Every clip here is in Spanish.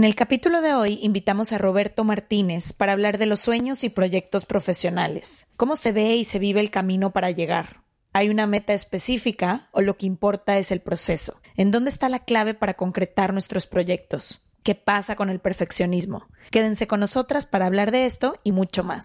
En el capítulo de hoy invitamos a Roberto Martínez para hablar de los sueños y proyectos profesionales. ¿Cómo se ve y se vive el camino para llegar? ¿Hay una meta específica o lo que importa es el proceso? ¿En dónde está la clave para concretar nuestros proyectos? ¿Qué pasa con el perfeccionismo? Quédense con nosotras para hablar de esto y mucho más.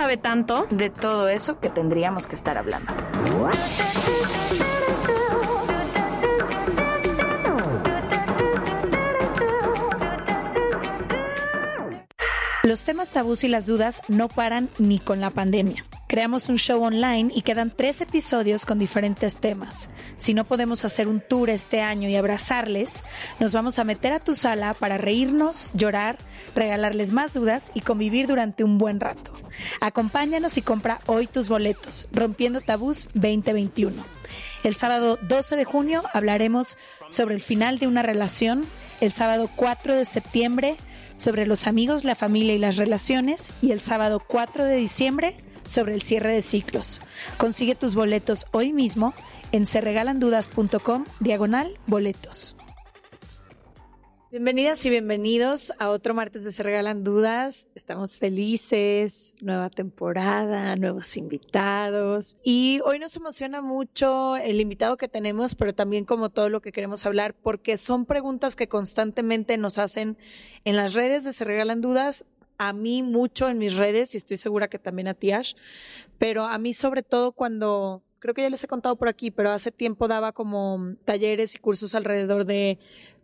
sabe tanto. de todo eso que tendríamos que estar hablando. Los temas tabús y las dudas no paran ni con la pandemia. Creamos un show online y quedan tres episodios con diferentes temas. Si no podemos hacer un tour este año y abrazarles, nos vamos a meter a tu sala para reírnos, llorar, regalarles más dudas y convivir durante un buen rato. Acompáñanos y compra hoy tus boletos, Rompiendo Tabús 2021. El sábado 12 de junio hablaremos sobre el final de una relación. El sábado 4 de septiembre sobre los amigos, la familia y las relaciones. Y el sábado 4 de diciembre sobre el cierre de ciclos. Consigue tus boletos hoy mismo en serregalandudas.com diagonal boletos. Bienvenidas y bienvenidos a otro martes de Se Regalan Dudas. Estamos felices, nueva temporada, nuevos invitados. Y hoy nos emociona mucho el invitado que tenemos, pero también como todo lo que queremos hablar, porque son preguntas que constantemente nos hacen en las redes de Se Regalan Dudas. A mí mucho en mis redes y estoy segura que también a ti, Ash. Pero a mí sobre todo cuando creo que ya les he contado por aquí, pero hace tiempo daba como talleres y cursos alrededor de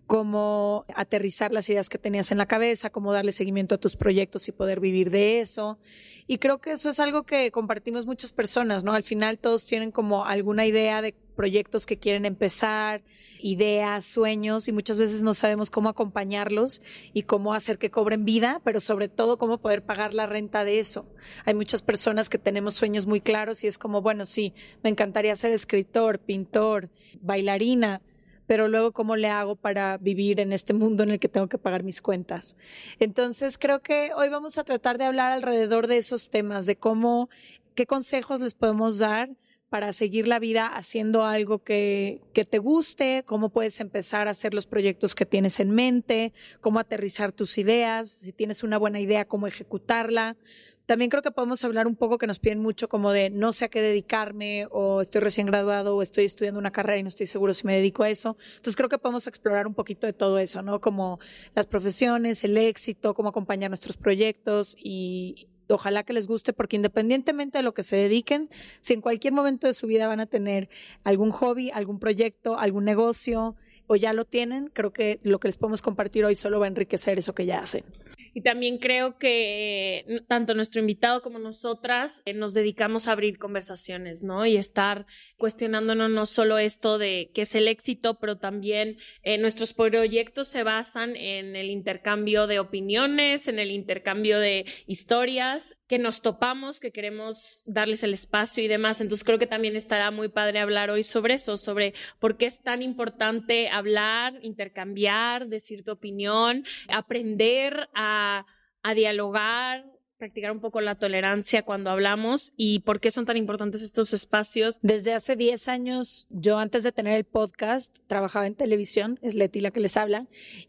cómo aterrizar las ideas que tenías en la cabeza, cómo darle seguimiento a tus proyectos y poder vivir de eso. Y creo que eso es algo que compartimos muchas personas, ¿no? Al final todos tienen como alguna idea de proyectos que quieren empezar, ideas, sueños y muchas veces no sabemos cómo acompañarlos y cómo hacer que cobren vida, pero sobre todo cómo poder pagar la renta de eso. Hay muchas personas que tenemos sueños muy claros y es como, bueno, sí, me encantaría ser escritor, pintor, bailarina, pero luego cómo le hago para vivir en este mundo en el que tengo que pagar mis cuentas. Entonces creo que hoy vamos a tratar de hablar alrededor de esos temas, de cómo, qué consejos les podemos dar para seguir la vida haciendo algo que, que te guste, cómo puedes empezar a hacer los proyectos que tienes en mente, cómo aterrizar tus ideas, si tienes una buena idea, cómo ejecutarla. También creo que podemos hablar un poco que nos piden mucho como de no sé a qué dedicarme o estoy recién graduado o estoy estudiando una carrera y no estoy seguro si me dedico a eso. Entonces creo que podemos explorar un poquito de todo eso, ¿no? Como las profesiones, el éxito, cómo acompañar nuestros proyectos y ojalá que les guste porque independientemente de lo que se dediquen, si en cualquier momento de su vida van a tener algún hobby, algún proyecto, algún negocio o ya lo tienen, creo que lo que les podemos compartir hoy solo va a enriquecer eso que ya hacen. Y también creo que eh, tanto nuestro invitado como nosotras eh, nos dedicamos a abrir conversaciones, ¿no? Y estar cuestionándonos no solo esto de qué es el éxito, pero también eh, nuestros proyectos se basan en el intercambio de opiniones, en el intercambio de historias que nos topamos, que queremos darles el espacio y demás. Entonces creo que también estará muy padre hablar hoy sobre eso, sobre por qué es tan importante hablar, intercambiar, decir tu opinión, aprender a, a dialogar, practicar un poco la tolerancia cuando hablamos y por qué son tan importantes estos espacios. Desde hace 10 años, yo antes de tener el podcast, trabajaba en televisión, es Leti la que les habla,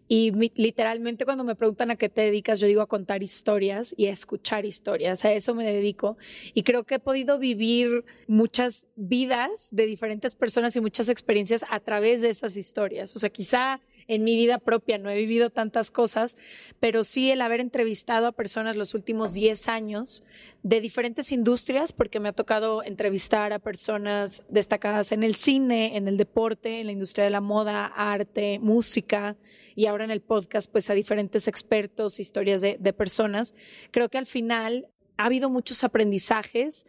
y literalmente cuando me preguntan a qué te dedicas, yo digo a contar historias y a escuchar historias, a eso me dedico. Y creo que he podido vivir muchas vidas de diferentes personas y muchas experiencias a través de esas historias. O sea, quizá en mi vida propia, no he vivido tantas cosas, pero sí el haber entrevistado a personas los últimos 10 años de diferentes industrias, porque me ha tocado entrevistar a personas destacadas en el cine, en el deporte, en la industria de la moda, arte, música, y ahora en el podcast, pues a diferentes expertos, historias de, de personas. Creo que al final ha habido muchos aprendizajes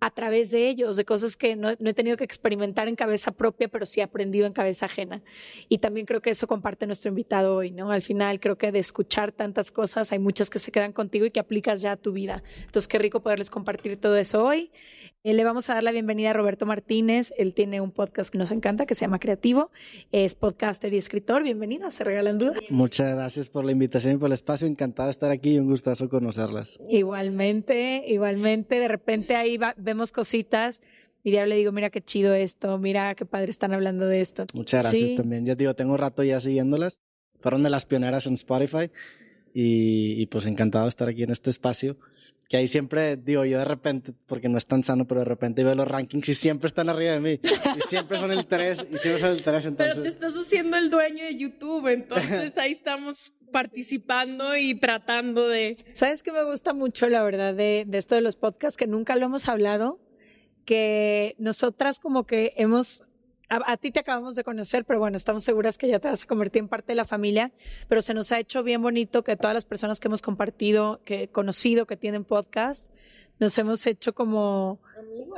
a través de ellos, de cosas que no, he tenido que experimentar en cabeza propia, pero sí he aprendido en cabeza ajena. Y también creo que eso comparte nuestro invitado hoy, ¿no? Al final creo que de escuchar tantas cosas hay muchas que se quedan contigo y que aplicas ya a tu vida. Entonces, qué rico poderles compartir todo eso hoy. Eh, le vamos a dar la bienvenida a Roberto Martínez. Él tiene un podcast que nos encanta, que se llama Creativo. Es podcaster y escritor. Bienvenido, se regalan dudas. Muchas gracias por la invitación y por el espacio. Encantado de estar aquí y un gustazo conocerlas. Igualmente, igualmente. De repente ahí vemos cositas y ya le digo, mira qué chido esto, mira qué padre están hablando de esto. Muchas gracias también. Yo digo, tengo rato ya siguiéndolas. Fueron de las pioneras en Spotify y, y pues encantado de estar aquí en este espacio que ahí siempre digo yo de repente, porque no es tan sano, pero de repente veo los rankings y siempre están arriba de mí. Y siempre son el 3, y siempre son el 3. Entonces... Pero te estás haciendo el dueño de YouTube, entonces ahí estamos participando y tratando de... ¿Sabes qué me gusta mucho, la verdad, de, de esto de los podcasts? Que nunca lo hemos hablado, que nosotras como que hemos a, ti te acabamos de conocer, pero bueno, estamos seguras que ya te vas a convertir en parte de la familia, pero se nos ha hecho bien bonito que todas las personas que hemos compartido, que conocido, que tienen podcast, nos hemos hecho como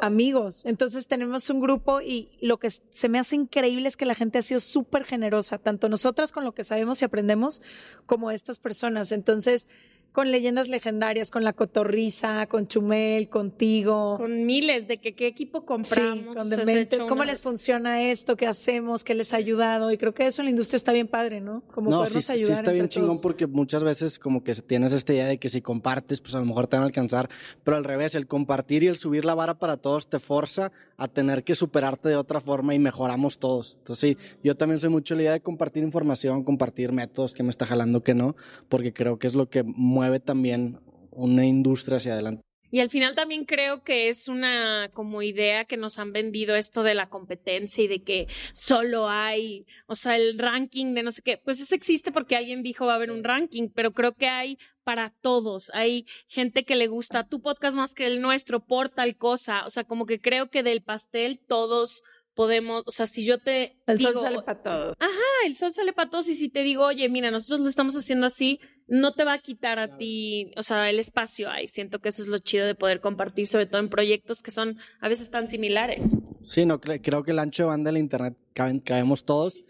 amigos. Entonces tenemos un grupo y lo que se me hace increíble es que la gente ha sido súper generosa, tanto nosotras con lo que sabemos y aprendemos, como estas personas. Entonces, con leyendas legendarias, con la cotorriza, con Chumel, contigo. Con miles de que qué equipo compramos. Sí, con dementes, cómo les funciona esto, qué hacemos, qué les ha ayudado. Y creo que eso en la industria está bien padre, ¿no? Como no, podernos sí, ayudar. Sí, está bien chingón porque muchas veces como que tienes esta idea de que si compartes, pues a lo mejor te van a alcanzar. Pero al revés, el compartir y el subir la vara para todos te forza a tener que superarte de otra forma y mejoramos todos. Entonces sí, yo también soy mucho la idea de compartir información, compartir métodos que me está jalando que no, porque creo que es lo que mueve también una industria hacia adelante. Y al final también creo que es una como idea que nos han vendido esto de la competencia y de que solo hay, o sea, el ranking de no sé qué, pues eso existe porque alguien dijo va a haber un ranking, pero creo que hay para todos. Hay gente que le gusta tu podcast más que el nuestro por tal cosa, o sea, como que creo que del pastel todos podemos, o sea, si yo te el sol sale para todos. Ajá, el sol sale para todos y si te digo, "Oye, mira, nosotros lo estamos haciendo así", no te va a quitar a ti, o sea, el espacio ahí. Siento que eso es lo chido de poder compartir, sobre todo en proyectos que son a veces tan similares. Sí, no, creo que el ancho de banda del Internet cabemos todos.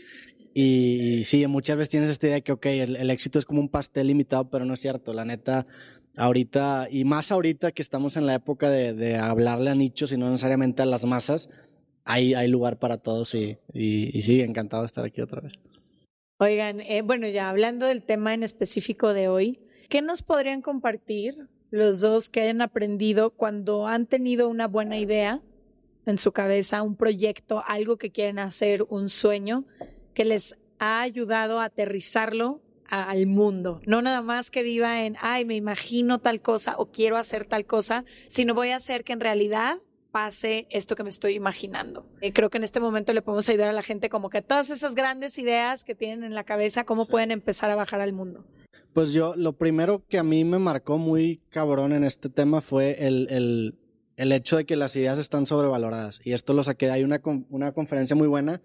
Y sí, muchas veces tienes esta idea de que, ok, el, éxito es como un pastel limitado, pero no es cierto. La neta, ahorita, y más ahorita que estamos en la época de, hablarle a nichos y no necesariamente a las masas, hay, hay lugar para todos y, y, sí, encantado de estar aquí otra vez. Oigan, eh, bueno, ya hablando del tema en específico de hoy, ¿qué nos podrían compartir los dos que hayan aprendido cuando han tenido una buena idea en su cabeza, un proyecto, algo que quieren hacer, un sueño, que les ha ayudado a aterrizarlo al mundo. No nada más que viva en, ay, me imagino tal cosa o quiero hacer tal cosa, sino voy a hacer que en realidad pase esto que me estoy imaginando. Eh, creo que en este momento le podemos ayudar a la gente como que todas esas grandes ideas que tienen en la cabeza, cómo pueden empezar a bajar al mundo. Pues yo, lo primero que a mí me marcó muy cabrón en este tema fue el, el, el hecho de que las ideas están sobrevaloradas. Y esto lo saqué, hay una, una conferencia muy buena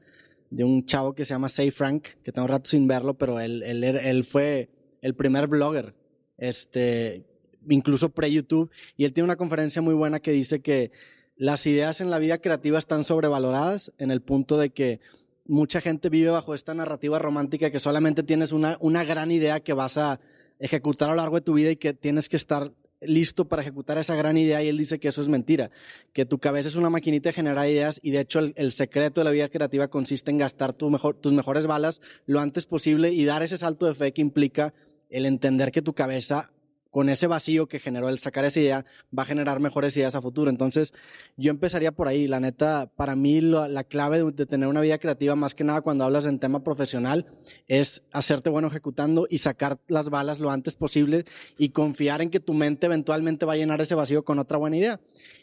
de un chavo que se llama Say Frank, que tengo rato sin verlo, pero él, él, él fue el primer blogger, este, incluso pre-YouTube, y él tiene una conferencia muy buena que dice que las ideas en la vida creativa están sobrevaloradas en el punto de que mucha gente vive bajo esta narrativa romántica que solamente tienes una, una gran idea que vas a ejecutar a lo largo de tu vida y que tienes que estar listo para ejecutar esa gran idea y él dice que eso es mentira, que tu cabeza es una maquinita de generar ideas y de hecho el, secreto de la vida creativa consiste en gastar tus mejores balas lo antes posible y dar ese salto de fe que implica el entender que tu cabeza con ese vacío que generó el sacar esa idea, va a generar mejores ideas a futuro. Entonces, yo empezaría por ahí. La neta, para mí, la clave de, tener una vida creativa, más que nada cuando hablas en tema profesional, es hacerte bueno ejecutando y sacar las balas lo antes posible y confiar en que tu mente eventualmente va a llenar ese vacío con otra buena idea.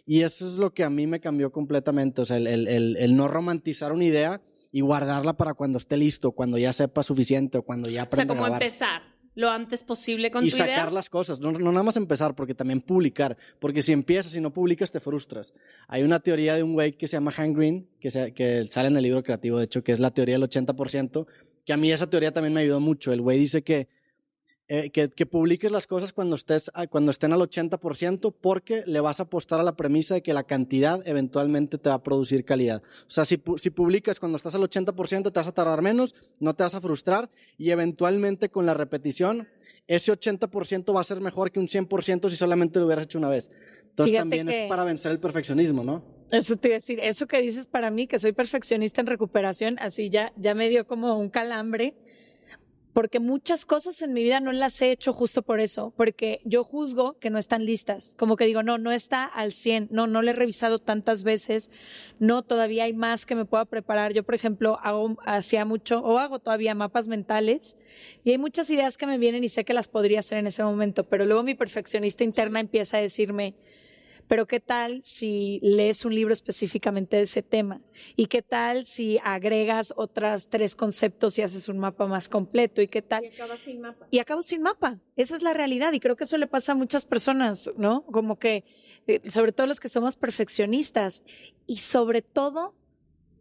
Y eso es lo que a mí me cambió completamente. O sea, el, el, el no romantizar una idea y guardarla para cuando esté listo, cuando ya sepa suficiente o cuando ya aprenda O sea, como empezar lo antes posible con y tu sacar las cosas, no, no, nada más empezar, porque también publicar, porque si empiezas y no publicas te frustras. Hay una teoría de un güey que se llama Hank Green, que, que sale en el libro creativo, de hecho, que es la teoría del 80%, que a mí esa teoría también me ayudó mucho. El güey dice que eh, que, publiques las cosas cuando, estés, ah, cuando estén al 80% porque le vas a apostar a la premisa de que la cantidad eventualmente te va a producir calidad. O sea, si, si publicas cuando estás al 80% te vas a tardar menos, no te vas a frustrar y eventualmente con la repetición ese 80% va a ser mejor que un 100% si solamente lo hubieras hecho una vez. Entonces también es para vencer el perfeccionismo, ¿no? Eso te iba a decir, eso que dices para mí, que soy perfeccionista en recuperación, así ya, ya me dio como un calambre porque muchas cosas en mi vida no las he hecho justo por eso, porque yo juzgo que no están listas, como que digo, no, no está al 100, no, no le he revisado tantas veces, no, todavía hay más que me pueda preparar. Yo, por ejemplo, hago, hacía mucho, o hago todavía mapas mentales, y hay muchas ideas que me vienen y sé que las podría hacer en ese momento, pero luego mi perfeccionista interna empieza a decirme, pero ¿qué tal si lees un libro específicamente de ese tema? ¿Y qué tal si agregas otras tres conceptos y haces un mapa más completo? ¿Y qué tal? Y acabas sin mapa. Y acabo sin mapa. Esa es la realidad y creo que eso le pasa a muchas personas, ¿no? Como que, eh, sobre todo los que somos perfeccionistas y sobre todo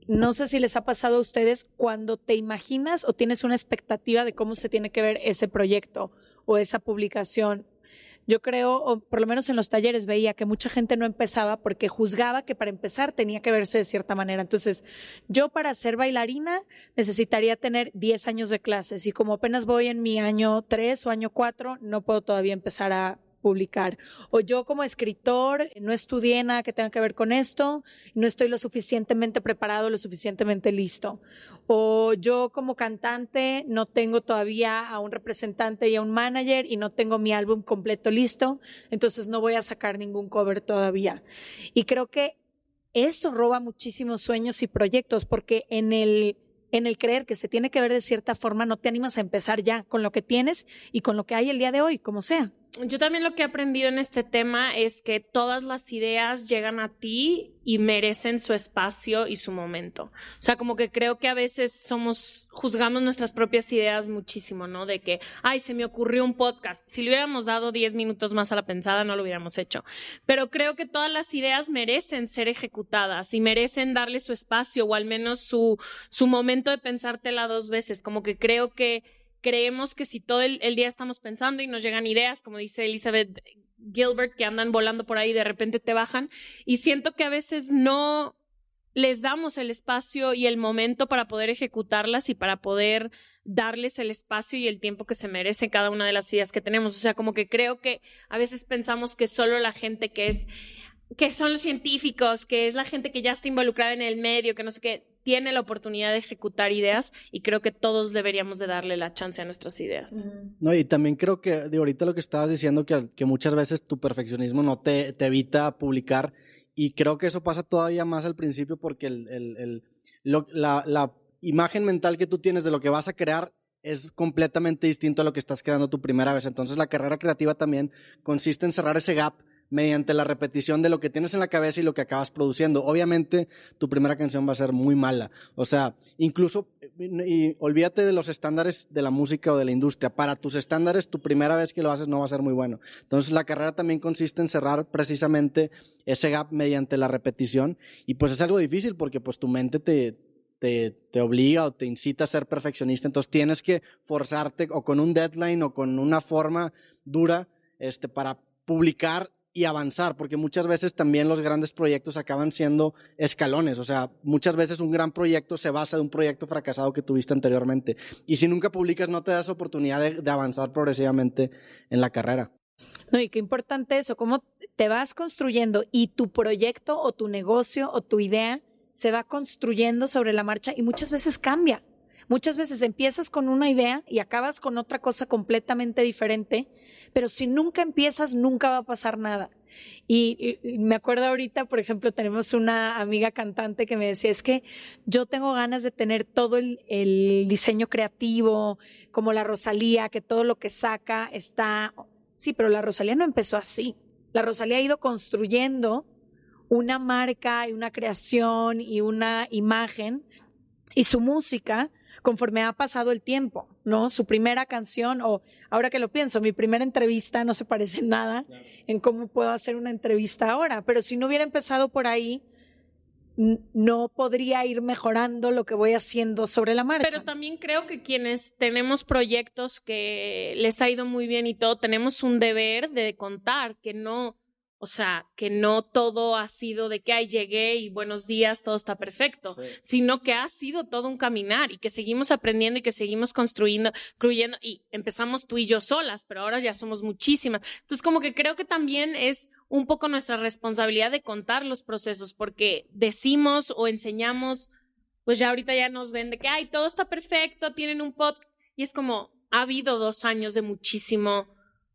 no sé si les ha pasado a ustedes cuando te imaginas o tienes una expectativa de cómo se tiene que ver ese proyecto o esa publicación yo creo, o por lo menos en los talleres veía que mucha gente no empezaba porque juzgaba que para empezar tenía que verse de cierta manera. Entonces, yo para ser bailarina necesitaría tener 10 años de clases y como apenas voy en mi año 3 o año 4, no puedo todavía empezar a publicar. O yo como escritor no estudié nada que tenga que ver con esto, no estoy lo suficientemente preparado, lo suficientemente listo. O yo como cantante no tengo todavía a un representante y a un manager y no tengo mi álbum completo listo, entonces no voy a sacar ningún cover todavía. Y creo que eso roba muchísimos sueños y proyectos porque en el en el creer que se tiene que ver de cierta forma, no te animas a empezar ya con lo que tienes y con lo que hay el día de hoy, como sea yo también lo que he aprendido en este tema es que todas las ideas llegan a ti y merecen su espacio y su momento. O sea, como que creo que a veces somos, juzgamos nuestras propias ideas muchísimo, ¿no? De que, ay, se me ocurrió un podcast. Si le hubiéramos dado 10 minutos más a la pensada, no lo hubiéramos hecho. Pero creo que todas las ideas merecen ser ejecutadas y merecen darle su espacio o al menos su, su momento de pensártela dos veces. Como que creo que creemos que si todo el, día estamos pensando y nos llegan ideas, como dice Elizabeth Gilbert, que andan volando por ahí y de repente te bajan, y siento que a veces no les damos el espacio y el momento para poder ejecutarlas y para poder darles el espacio y el tiempo que se merece cada una de las ideas que tenemos. O sea, como que creo que a veces pensamos que solo la gente que es que son los científicos, que es la gente que ya está involucrada en el medio, que no sé qué, tiene la oportunidad de ejecutar ideas y creo que todos deberíamos de darle la chance a nuestras ideas. No, y también creo que de ahorita lo que estabas diciendo, que, que muchas veces tu perfeccionismo no te, te, evita publicar y creo que eso pasa todavía más al principio porque el, el, el, la, la imagen mental que tú tienes de lo que vas a crear es completamente distinto a lo que estás creando tu primera vez. Entonces la carrera creativa también consiste en cerrar ese gap mediante la repetición de lo que tienes en la cabeza y lo que acabas produciendo. Obviamente, tu primera canción va a ser muy mala. O sea, incluso, y olvídate de los estándares de la música o de la industria. Para tus estándares, tu primera vez que lo haces no va a ser muy bueno. Entonces, la carrera también consiste en cerrar precisamente ese gap mediante la repetición. Y pues es algo difícil porque pues tu mente te, te, te, obliga o te incita a ser perfeccionista. Entonces tienes que forzarte o con un deadline o con una forma dura este, para publicar y avanzar, porque muchas veces también los grandes proyectos acaban siendo escalones, o sea, muchas veces un gran proyecto se basa de un proyecto fracasado que tuviste anteriormente. Y si nunca publicas, no te das oportunidad de, avanzar progresivamente en la carrera. No, y qué importante eso, cómo te vas construyendo y tu proyecto o tu negocio o tu idea se va construyendo sobre la marcha y muchas veces cambia Muchas veces empiezas con una idea y acabas con otra cosa completamente diferente, pero si nunca empiezas, nunca va a pasar nada. Y, me acuerdo ahorita, por ejemplo, tenemos una amiga cantante que me decía, es que yo tengo ganas de tener todo el, diseño creativo, como la Rosalía, que todo lo que saca está... Sí, pero la Rosalía no empezó así. La Rosalía ha ido construyendo una marca y una creación y una imagen y su música conforme ha pasado el tiempo, ¿no? Su primera canción, o ahora que lo pienso, mi primera entrevista no se parece en nada en cómo puedo hacer una entrevista ahora, pero si no hubiera empezado por ahí, no podría ir mejorando lo que voy haciendo sobre la marcha. Pero también creo que quienes tenemos proyectos que les ha ido muy bien y todo, tenemos un deber de contar que no, o sea, que no todo ha sido de que, ay, llegué y buenos días, todo está perfecto, sino que ha sido todo un caminar y que seguimos aprendiendo y que seguimos construyendo, creyendo y empezamos tú y yo solas, pero ahora ya somos muchísimas. Entonces, como que creo que también es un poco nuestra responsabilidad de contar los procesos, porque decimos o enseñamos, pues ya ahorita ya nos ven de que, ay, todo está perfecto, tienen un pod, y es como, ha habido dos años de muchísimo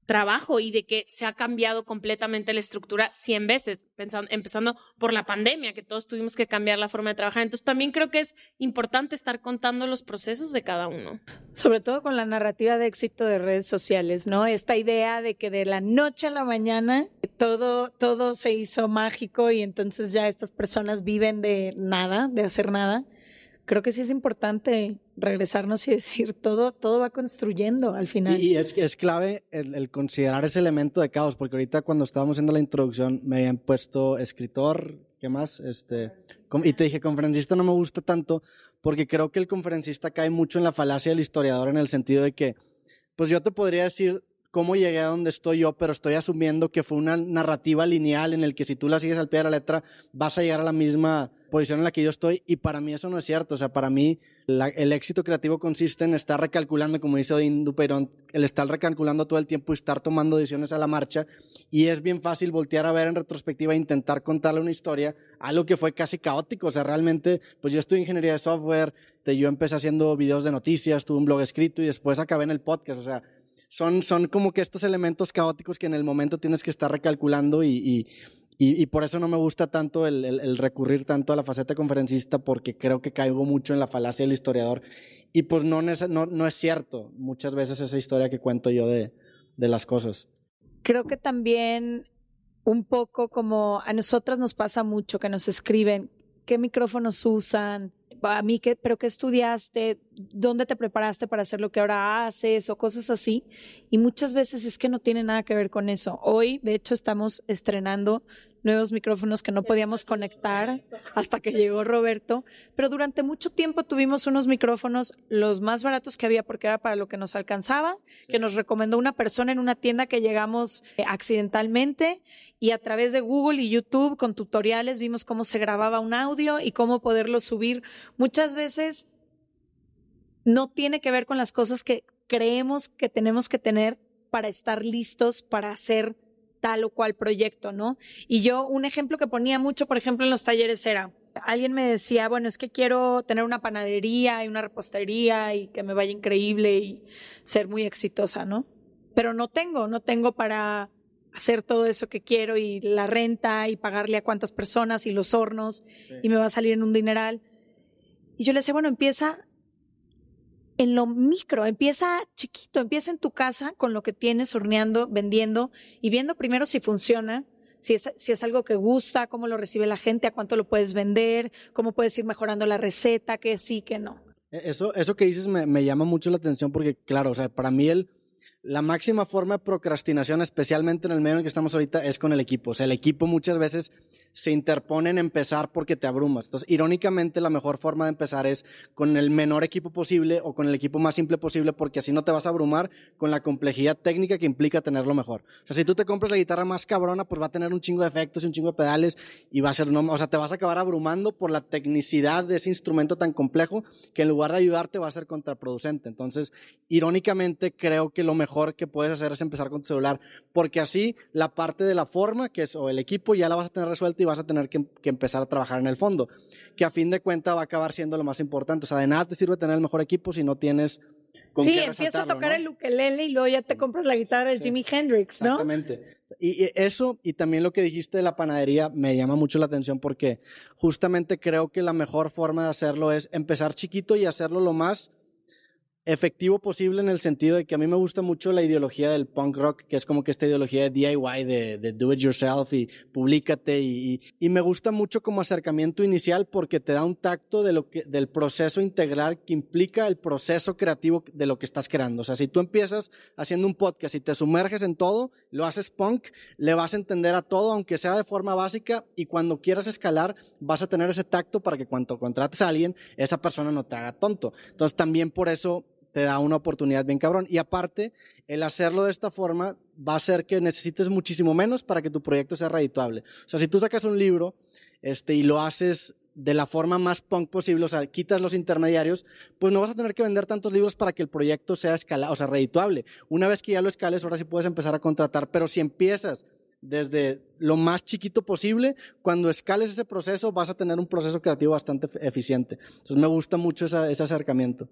trabajo y de que se ha cambiado completamente la estructura 100 veces, pensando, empezando por la pandemia, que todos tuvimos que cambiar la forma de trabajar. Entonces también creo que es importante estar contando los procesos de cada uno. Sobre todo con la narrativa de éxito de redes sociales, ¿no? Esta idea de que de la noche a la mañana todo, todo se hizo mágico y entonces ya estas personas viven de nada, de hacer nada creo que sí es importante regresarnos y decir todo, todo va construyendo al final. Y, es, es clave el, considerar ese elemento de caos, porque ahorita cuando estábamos haciendo la introducción me habían puesto escritor, ¿qué más? Este, y te dije, conferencista no me gusta tanto, porque creo que el conferencista cae mucho en la falacia del historiador en el sentido de que, pues yo te podría decir cómo llegué a donde estoy yo, pero estoy asumiendo que fue una narrativa lineal en el que si tú la sigues al pie de la letra vas a llegar a la misma posición en la que yo estoy y para mí eso no es cierto. O sea, para mí el éxito creativo consiste en estar recalculando, como dice Odín Duperón, el estar recalculando todo el tiempo y estar tomando decisiones a la marcha y es bien fácil voltear a ver en retrospectiva e intentar contarle una historia, algo que fue casi caótico. O sea, realmente, pues yo estudié ingeniería de software, yo empecé haciendo videos de noticias, tuve un blog escrito y después acabé en el podcast. O sea, son, son como que estos elementos caóticos que en el momento tienes que estar recalculando y, y, y, por eso no me gusta tanto el, el, recurrir tanto a la faceta conferencista porque creo que caigo mucho en la falacia del historiador y pues no, no, no es cierto muchas veces esa historia que cuento yo de, de las cosas. Creo que también un poco como a nosotras nos pasa mucho que nos escriben qué micrófonos usan, a mí, ¿qué, pero qué estudiaste? ¿Dónde te preparaste para hacer lo que ahora haces? O cosas así. Y muchas veces es que no tiene nada que ver con eso. Hoy, de hecho, estamos estrenando nuevos micrófonos que no podíamos conectar hasta que llegó Roberto, pero durante mucho tiempo tuvimos unos micrófonos los más baratos que había porque era para lo que nos alcanzaba, que nos recomendó una persona en una tienda que llegamos eh, accidentalmente y a través de Google y YouTube con tutoriales vimos cómo se grababa un audio y cómo poderlo subir. Muchas veces no tiene que ver con las cosas que creemos que tenemos que tener para estar listos para hacer tal o cual proyecto, ¿no? Y yo, un ejemplo que ponía mucho, por ejemplo, en los talleres era, alguien me decía, bueno, es que quiero tener una panadería y una repostería y que me vaya increíble y ser muy exitosa, ¿no? Pero no tengo, no tengo para hacer todo eso que quiero y la renta y pagarle a cuántas personas y los hornos y me va a salir en un dineral. Y yo le decía, bueno, empieza en lo micro, empieza chiquito, empieza en tu casa con lo que tienes horneando, vendiendo y viendo primero si funciona, si es, algo que gusta, cómo lo recibe la gente, a cuánto lo puedes vender, cómo puedes ir mejorando la receta, que sí, que no. E, eso, eso que dices me, me llama mucho la atención porque, claro, o sea, para mí el, la máxima forma de procrastinación, especialmente en el medio en el que estamos ahorita, es con el equipo. O sea, el equipo muchas veces se interpone en empezar porque te abrumas. Entonces, irónicamente, la mejor forma de empezar es con el menor equipo posible o con el equipo más simple posible, porque así no te vas a abrumar con la complejidad técnica que implica tenerlo mejor. O sea, si tú te compras la guitarra más cabrona, pues va a tener un chingo de efectos y un chingo de pedales y va a ser, no, o sea, te vas a acabar abrumando por la tecnicidad de ese instrumento tan complejo que en lugar de ayudarte va a ser contraproducente. Entonces, irónicamente, creo que lo mejor que puedes hacer es empezar con tu celular, porque así la parte de la forma, que es o el equipo, ya la vas a tener resuelta y vas a tener que, que empezar a trabajar en el fondo, que a fin de cuentas va a acabar siendo lo más importante. O sea, de nada te sirve tener el mejor equipo si no tienes con Sí, qué empieza a tocar ¿no? el ukelele y luego ya te compras la guitarra de Sí. Jimi Hendrix, ¿no? Exactamente. Y y eso, y también lo que dijiste de la panadería, me llama mucho la atención porque justamente creo que la mejor forma de hacerlo es empezar chiquito y hacerlo lo más efectivo posible en el sentido de que a mí me gusta mucho la ideología del punk rock, que es como que esta ideología de DIY, de, de do it yourself y públicate y, y- me gusta mucho como acercamiento inicial porque te da un tacto de lo que, del proceso integral que implica el proceso creativo de lo que estás creando. O sea, si tú empiezas haciendo un podcast y te sumerges en todo, lo haces punk, le vas a entender a todo, aunque sea de forma básica, y cuando quieras escalar, vas a tener ese tacto para que cuando contrates a alguien, esa persona no te haga tonto. Entonces, también por eso te da una oportunidad bien cabrón. Y aparte, el hacerlo de esta forma va a hacer que necesites muchísimo menos para que tu proyecto sea redituable. O sea, si tú sacas un libro este, y lo haces de la forma más punk posible, o sea, quitas los intermediarios, pues no vas a tener que vender tantos libros para que el proyecto sea escalado, o sea, redituable. Una vez que ya lo escales, ahora sí puedes empezar a contratar, pero si empiezas desde lo más chiquito posible, cuando escales ese proceso vas a tener un proceso creativo bastante eficiente. Entonces me gusta mucho ese acercamiento.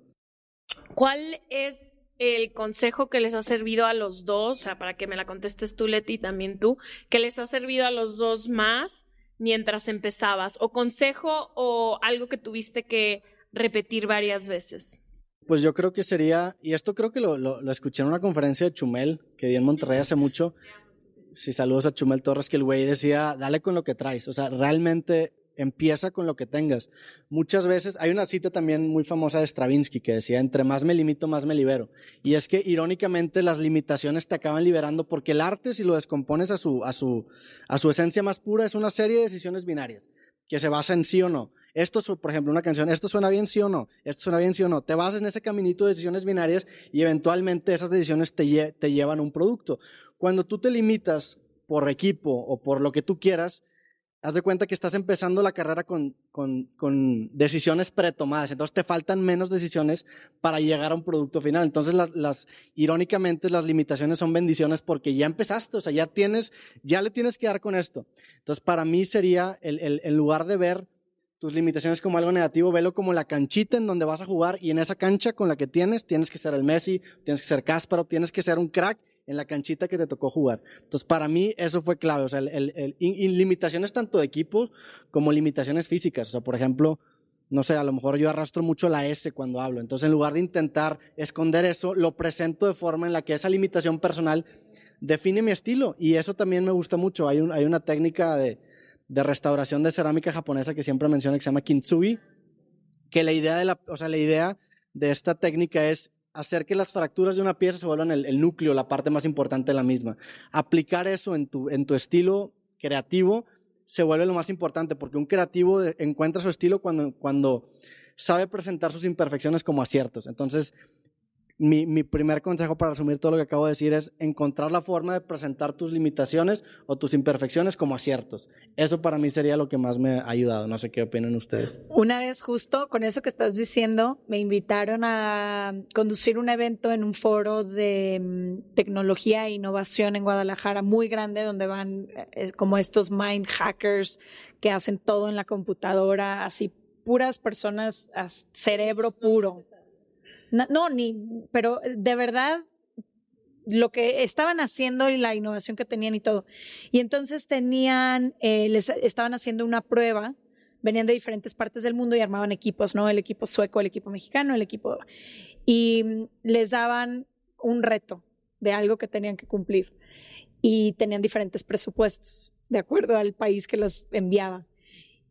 ¿Cuál es el consejo que les ha servido a los dos? O sea, para que me la contestes tú, Leti, y también tú, que les ha servido a los dos más mientras empezabas? ¿O consejo o algo que tuviste que repetir varias veces? Pues yo creo que sería, y esto creo que lo, escuché en una conferencia de Chumel que di en Monterrey hace mucho. Sí, saludos a Chumel Torres, que el güey decía, dale con lo que traes. O sea, realmente empieza con lo que tengas. Muchas veces, hay una cita también muy famosa de Stravinsky que decía, entre más me limito, más me libero. Y es que irónicamente las limitaciones te acaban liberando porque el arte, si lo descompones a su, a su, a su esencia más pura, es una serie de decisiones binarias que se basa en sí o no. Esto, por ejemplo, una canción, ¿esto suena bien sí o no? ¿Esto suena bien sí o no? Te vas en ese caminito de decisiones binarias y eventualmente esas decisiones te, te llevan a un producto. Cuando tú te limitas por equipo o por lo que tú quieras, haz de cuenta que estás empezando la carrera con, con, con decisiones pretomadas. Entonces te faltan menos decisiones para llegar a un producto final. Entonces, las, irónicamente, las limitaciones son bendiciones porque ya empezaste, o sea, ya tienes, ya le tienes que dar con esto. Entonces, para mí sería, el, el, en lugar de ver tus limitaciones como algo negativo, velo como la canchita en donde vas a jugar y en esa cancha con la que tienes, tienes que ser el Messi, tienes que ser Cásparo, tienes que ser un crack en la canchita que te tocó jugar. Entonces, para mí eso fue clave, o sea, limitaciones tanto de equipos como limitaciones físicas. O sea, por ejemplo, no sé, a lo mejor yo arrastro mucho la S cuando hablo. Entonces, en lugar de intentar esconder eso, lo presento de forma en la que esa limitación personal define mi estilo. Y eso también me gusta mucho. Hay, un- hay una técnica de, restauración de cerámica japonesa que siempre menciona que se llama kintsugi, que la idea de la, o sea, la idea de esta técnica es hacer que las fracturas de una pieza se vuelvan el, el núcleo, la parte más importante de la misma. Aplicar eso en tu, en tu estilo creativo se vuelve lo más importante, porque un creativo encuentra su estilo cuando, cuando sabe presentar sus imperfecciones como aciertos. Entonces, mi, mi primer consejo para resumir todo lo que acabo de decir es encontrar la forma de presentar tus limitaciones o tus imperfecciones como aciertos. Eso para mí sería lo que más me ha ayudado. No sé qué opinan ustedes. Una vez justo con eso que estás diciendo, me invitaron a conducir un evento en un foro de mm, tecnología e innovación en Guadalajara muy grande donde van eh, como estos mind hackers que hacen todo en la computadora, así puras personas, as- cerebro puro. No, ni, pero de verdad lo que estaban haciendo y la innovación que tenían y todo. Y entonces tenían, eh, les estaban haciendo una prueba venían de diferentes partes del mundo y armaban equipos, ¿no? El equipo sueco, el equipo mexicano, el equipo... Y mm, les daban un reto de algo que tenían que cumplir y tenían diferentes presupuestos de acuerdo al país que los enviaba.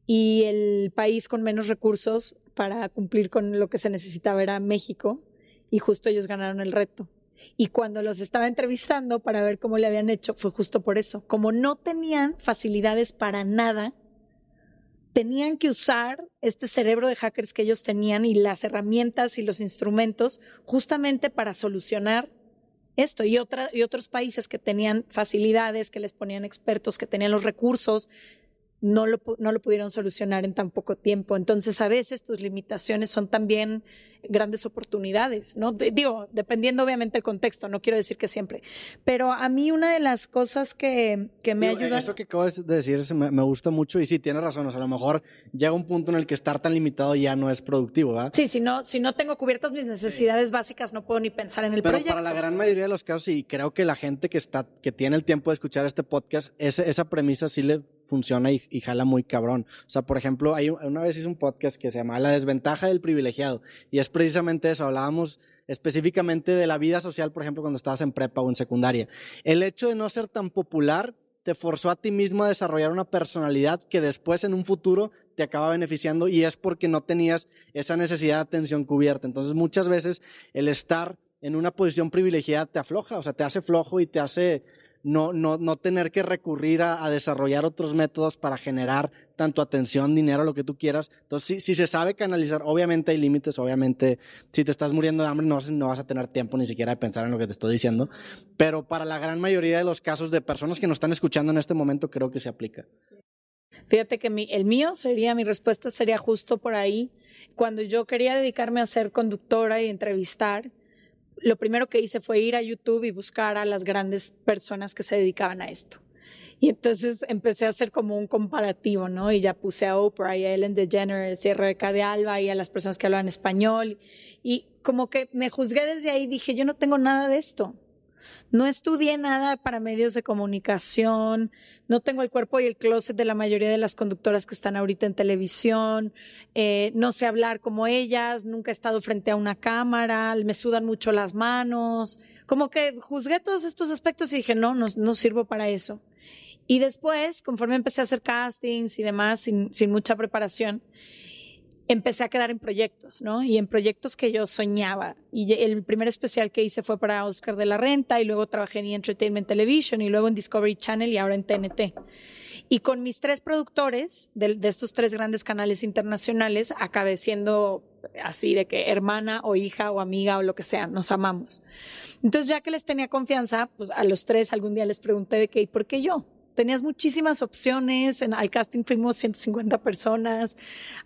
Y el país con menos recursos para cumplir con lo que se necesitaba era México y justo ellos ganaron el reto. Y cuando los estaba entrevistando para ver cómo le habían hecho, fue justo por eso. Como no tenían facilidades para nada, tenían que usar este cerebro de hackers que ellos tenían y las herramientas y los instrumentos justamente para solucionar esto y, otra, y otros países que tenían facilidades, que les ponían expertos, que tenían los recursos, no lo, no lo pudieron solucionar en tan poco tiempo. Entonces, a veces tus limitaciones son también grandes oportunidades, ¿no? digo, dependiendo obviamente del contexto, no quiero decir que siempre, pero a mí una de las cosas que, que me ayuda... Eso que acabas de decir me, me, gusta mucho y sí, tienes razón, o sea, a lo mejor llega un punto en el que estar tan limitado ya no es productivo, ¿verdad? Sí, si no, si no tengo cubiertas mis necesidades básicas, no puedo ni pensar en el pero proyecto. para la gran mayoría de los casos, y creo que la gente que, está, que tiene el tiempo de escuchar este podcast, ese, esa premisa sí le funciona y, jala muy cabrón. O sea, por ejemplo, hay, una vez hice un podcast que se llama La desventaja del privilegiado y es precisamente eso, hablábamos específicamente de la vida social, por ejemplo, cuando estabas en prepa o en secundaria. El hecho de no ser tan popular te forzó a ti mismo a desarrollar una personalidad que después en un futuro te acaba beneficiando y es porque no tenías esa necesidad de atención cubierta. Entonces muchas veces el estar en una posición privilegiada te afloja, o sea, te hace flojo y te hace no, no, no tener que recurrir a, desarrollar otros métodos para generar tanto atención, dinero, lo que tú quieras. Entonces, si, si se sabe canalizar, obviamente hay límites, obviamente si te estás muriendo de hambre no, no vas a tener tiempo ni siquiera de pensar en lo que te estoy diciendo, pero para la gran mayoría de los casos de personas que nos están escuchando en este momento creo que se aplica. Fíjate que mi, el mío sería, mi respuesta sería justo por ahí. Cuando yo quería dedicarme a ser conductora y entrevistar, lo primero que hice fue ir a YouTube y buscar a las grandes personas que se dedicaban a esto. Y entonces empecé a hacer como un comparativo, ¿no? Y ya puse a Oprah y a Ellen DeGeneres y a Rebeca de Alba y a las personas que hablaban español. Y como que me juzgué desde ahí, dije, yo no tengo nada de esto. No estudié nada para medios de comunicación, no tengo el cuerpo y el closet de la mayoría de las conductoras que están ahorita en televisión, eh, no sé hablar como ellas, nunca he estado frente a una cámara, me sudan mucho las manos, como que juzgué todos estos aspectos y dije, no, no, sirvo para eso. Y después, conforme empecé a hacer castings y demás, sin mucha preparación, empecé a quedar en proyectos, ¿no? Y en proyectos que yo soñaba. Y el primer especial que hice fue para Oscar de la Renta y luego trabajé en Entertainment Television y luego en Discovery Channel y ahora en TNT. Y con mis tres productores de, estos tres grandes canales internacionales acabé siendo así de que hermana o hija o amiga o lo que sea, nos amamos. Entonces ya que les tenía confianza, pues a los tres algún día les pregunté de qué y por qué yo tenías muchísimas opciones, en, al casting fuimos 150 personas,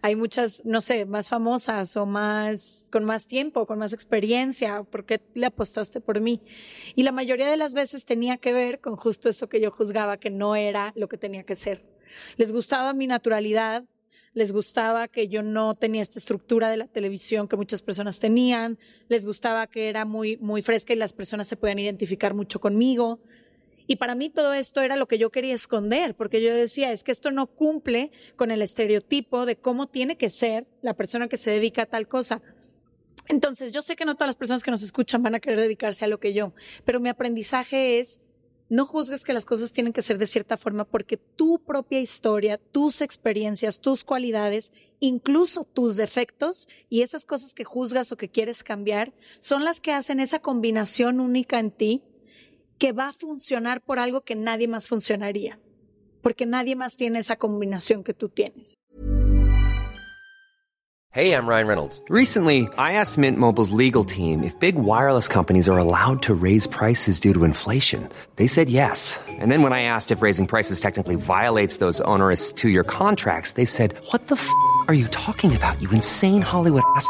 hay muchas, no sé, más famosas o más, con más tiempo, con más experiencia, ¿por qué le apostaste por mí? Y la mayoría de las veces tenía que ver con justo eso que yo juzgaba que no era lo que tenía que ser. Les gustaba mi naturalidad, les gustaba que yo no tenía esta estructura de la televisión que muchas personas tenían, les gustaba que era muy, muy fresca y las personas se podían identificar mucho conmigo. Y para mí todo esto era lo que yo quería esconder, porque yo decía, es que esto no cumple con el estereotipo de cómo tiene que ser la persona que se dedica a tal cosa. Entonces, yo sé que no todas las personas que nos escuchan van a querer dedicarse a lo que yo, pero mi aprendizaje es, no juzgues que las cosas tienen que ser de cierta forma porque tu propia historia, tus experiencias, tus cualidades, incluso tus defectos y esas cosas que juzgas o que quieres cambiar, son las que hacen esa combinación única en ti que va a funcionar por algo que nadie más funcionaría, porque nadie más tiene esa combinación que tú tienes. Hey, I'm Ryan Reynolds. Recently, I asked Mint Mobile's legal team if big wireless companies are allowed to raise prices due to inflation. They said yes. And then when I asked if raising prices technically violates those onerous two-year contracts, they said, "What the f*** are you talking about? You insane Hollywood ass."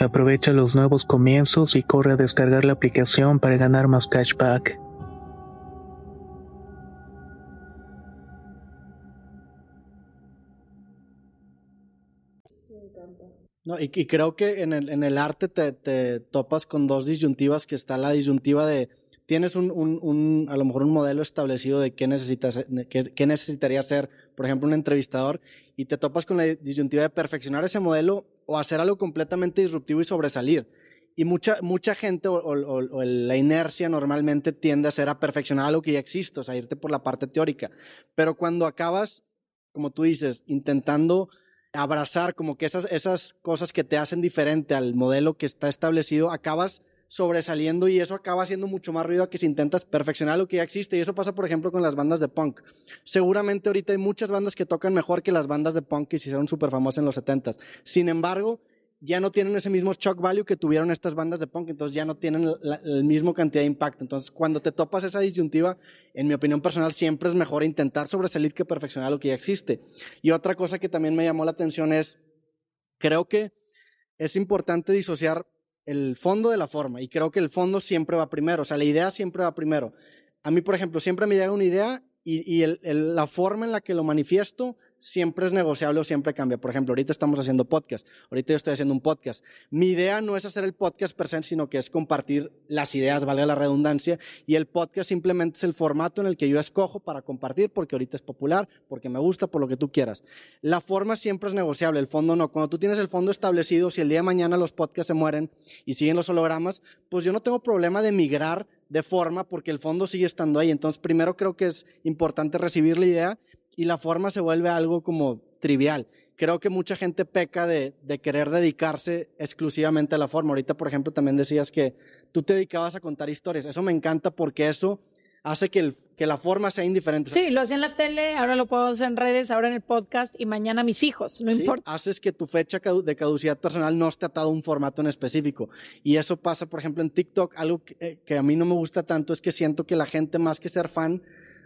Aprovecha los nuevos comienzos y corre a descargar la aplicación para ganar más cashback. No, y, creo que en el, en el arte te, te topas con dos disyuntivas, que está la disyuntiva de tienes un, un, un, a lo mejor un modelo establecido de qué, necesitas, qué, qué, necesitaría ser, por ejemplo, un entrevistador, y te topas con la disyuntiva de perfeccionar ese modelo o hacer algo completamente disruptivo y sobresalir. Y mucha, mucha gente o, la inercia normalmente tiende a ser a perfeccionar algo que ya existe, o sea, irte por la parte teórica. Pero cuando acabas, como tú dices, intentando abrazar como que esas, esas cosas que te hacen diferente al modelo que está establecido, acabas sobresaliendo y eso acaba haciendo mucho más ruido que si intentas perfeccionar lo que ya existe. Y eso pasa, por ejemplo, con las bandas de punk. Seguramente ahorita hay muchas bandas que tocan mejor que las bandas de punk que se hicieron súper famosas en los 70 Sin embargo, ya no tienen ese mismo shock value que tuvieron estas bandas de punk, entonces ya no tienen la, la misma cantidad de impacto. Entonces, cuando te topas esa disyuntiva, en mi opinión personal, siempre es mejor intentar sobresalir que perfeccionar lo que ya existe. Y otra cosa que también me llamó la atención es, creo que es importante disociar el fondo de la forma. Y creo que el fondo siempre va primero, o sea, la idea siempre va primero. A mí, por ejemplo, siempre me llega una idea y, y la forma en la que lo manifiesto siempre es negociable o siempre cambia. Por ejemplo, ahorita estamos haciendo podcast, ahorita yo estoy haciendo un podcast. Mi idea no es hacer el podcast per se, sino que es compartir las ideas, valga la redundancia, y el podcast simplemente es el formato en el que yo escojo para compartir, porque ahorita es popular, porque me gusta, por lo que tú quieras. La forma siempre es negociable, el fondo no. Cuando tú tienes el fondo establecido, si el día de mañana los podcasts se mueren y siguen los hologramas, pues yo no tengo problema de migrar de forma porque el fondo sigue estando ahí. Entonces, primero creo que es importante recibir la idea y la forma se vuelve algo como trivial. Creo que mucha gente peca de, de, querer dedicarse exclusivamente a la forma. Ahorita, por ejemplo, también decías que tú te dedicabas a contar historias. Eso me encanta porque eso hace que, el, que la forma sea indiferente. Sí, lo hacía en la tele, ahora lo puedo hacer en redes, ahora en el podcast y mañana mis hijos, no sí, importa. Haces que tu fecha de caducidad personal no esté atado a un formato en específico. Y eso pasa, por ejemplo, en TikTok. Algo que, eh, que a mí no me gusta tanto es que siento que la gente, más que ser fan,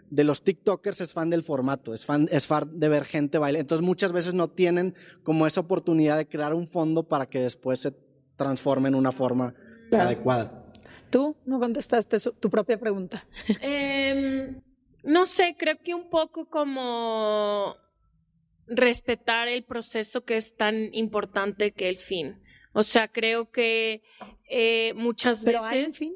de los TikTokers es fan del formato, es fan, es fan de ver gente bailar. Entonces muchas veces no tienen como esa oportunidad de crear un fondo para que después se transforme en una forma claro. adecuada. Tú no contestaste su, tu propia pregunta. Eh, no sé, creo que un poco como respetar el proceso que es tan importante que el fin. O sea, creo que eh, muchas ¿Pero veces... Hay un fin?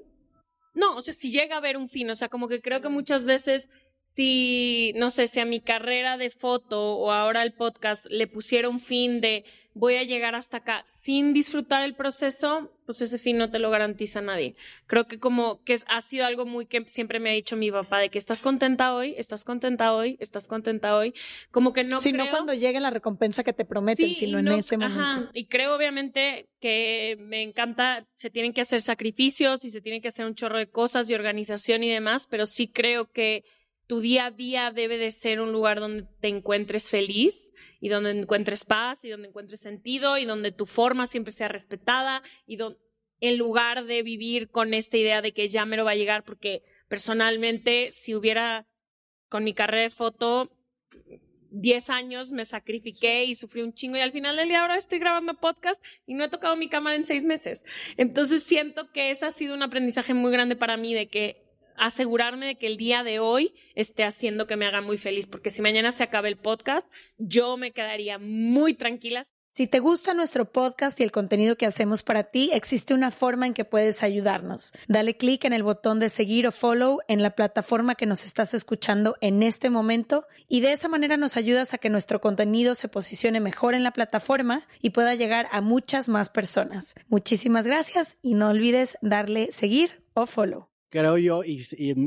No, o sea, si llega a haber un fin, o sea, como que creo que muchas veces si, no sé, si a mi carrera de foto o ahora el podcast le pusiera un fin de voy a llegar hasta acá sin disfrutar el proceso, pues ese fin no te lo garantiza nadie. Creo que como que ha sido algo muy que siempre me ha dicho mi papá de que estás contenta hoy, estás contenta hoy, estás contenta hoy, como que no sí, creo... no cuando llegue la recompensa que te prometen, sí, sino no, en ese momento. Ajá, y creo obviamente que me encanta, se tienen que hacer sacrificios y se tienen que hacer un chorro de cosas y organización y demás, pero sí creo que tu día a día debe de ser un lugar donde te encuentres feliz y donde encuentres paz y donde encuentres sentido y donde tu forma siempre sea respetada y en lugar de vivir con esta idea de que ya me lo va a llegar, porque personalmente si hubiera con mi carrera de foto 10 años me sacrifiqué y sufrí un chingo y al final del día ahora estoy grabando podcast y no he tocado mi cámara en seis meses. Entonces siento que ese ha sido un aprendizaje muy grande para mí de que asegurarme de que el día de hoy esté haciendo que me haga muy feliz, porque si mañana se acaba el podcast, yo me quedaría muy tranquila si te gusta nuestro podcast y el contenido que hacemos para ti, existe una forma en que puedes ayudarnos. Dale clic en el botón de seguir o follow en la plataforma que nos estás escuchando en este momento y de esa manera nos ayudas a que nuestro contenido se posicione mejor en la plataforma y pueda llegar a muchas más personas. Muchísimas gracias y no olvides darle seguir o follow creo yo, y,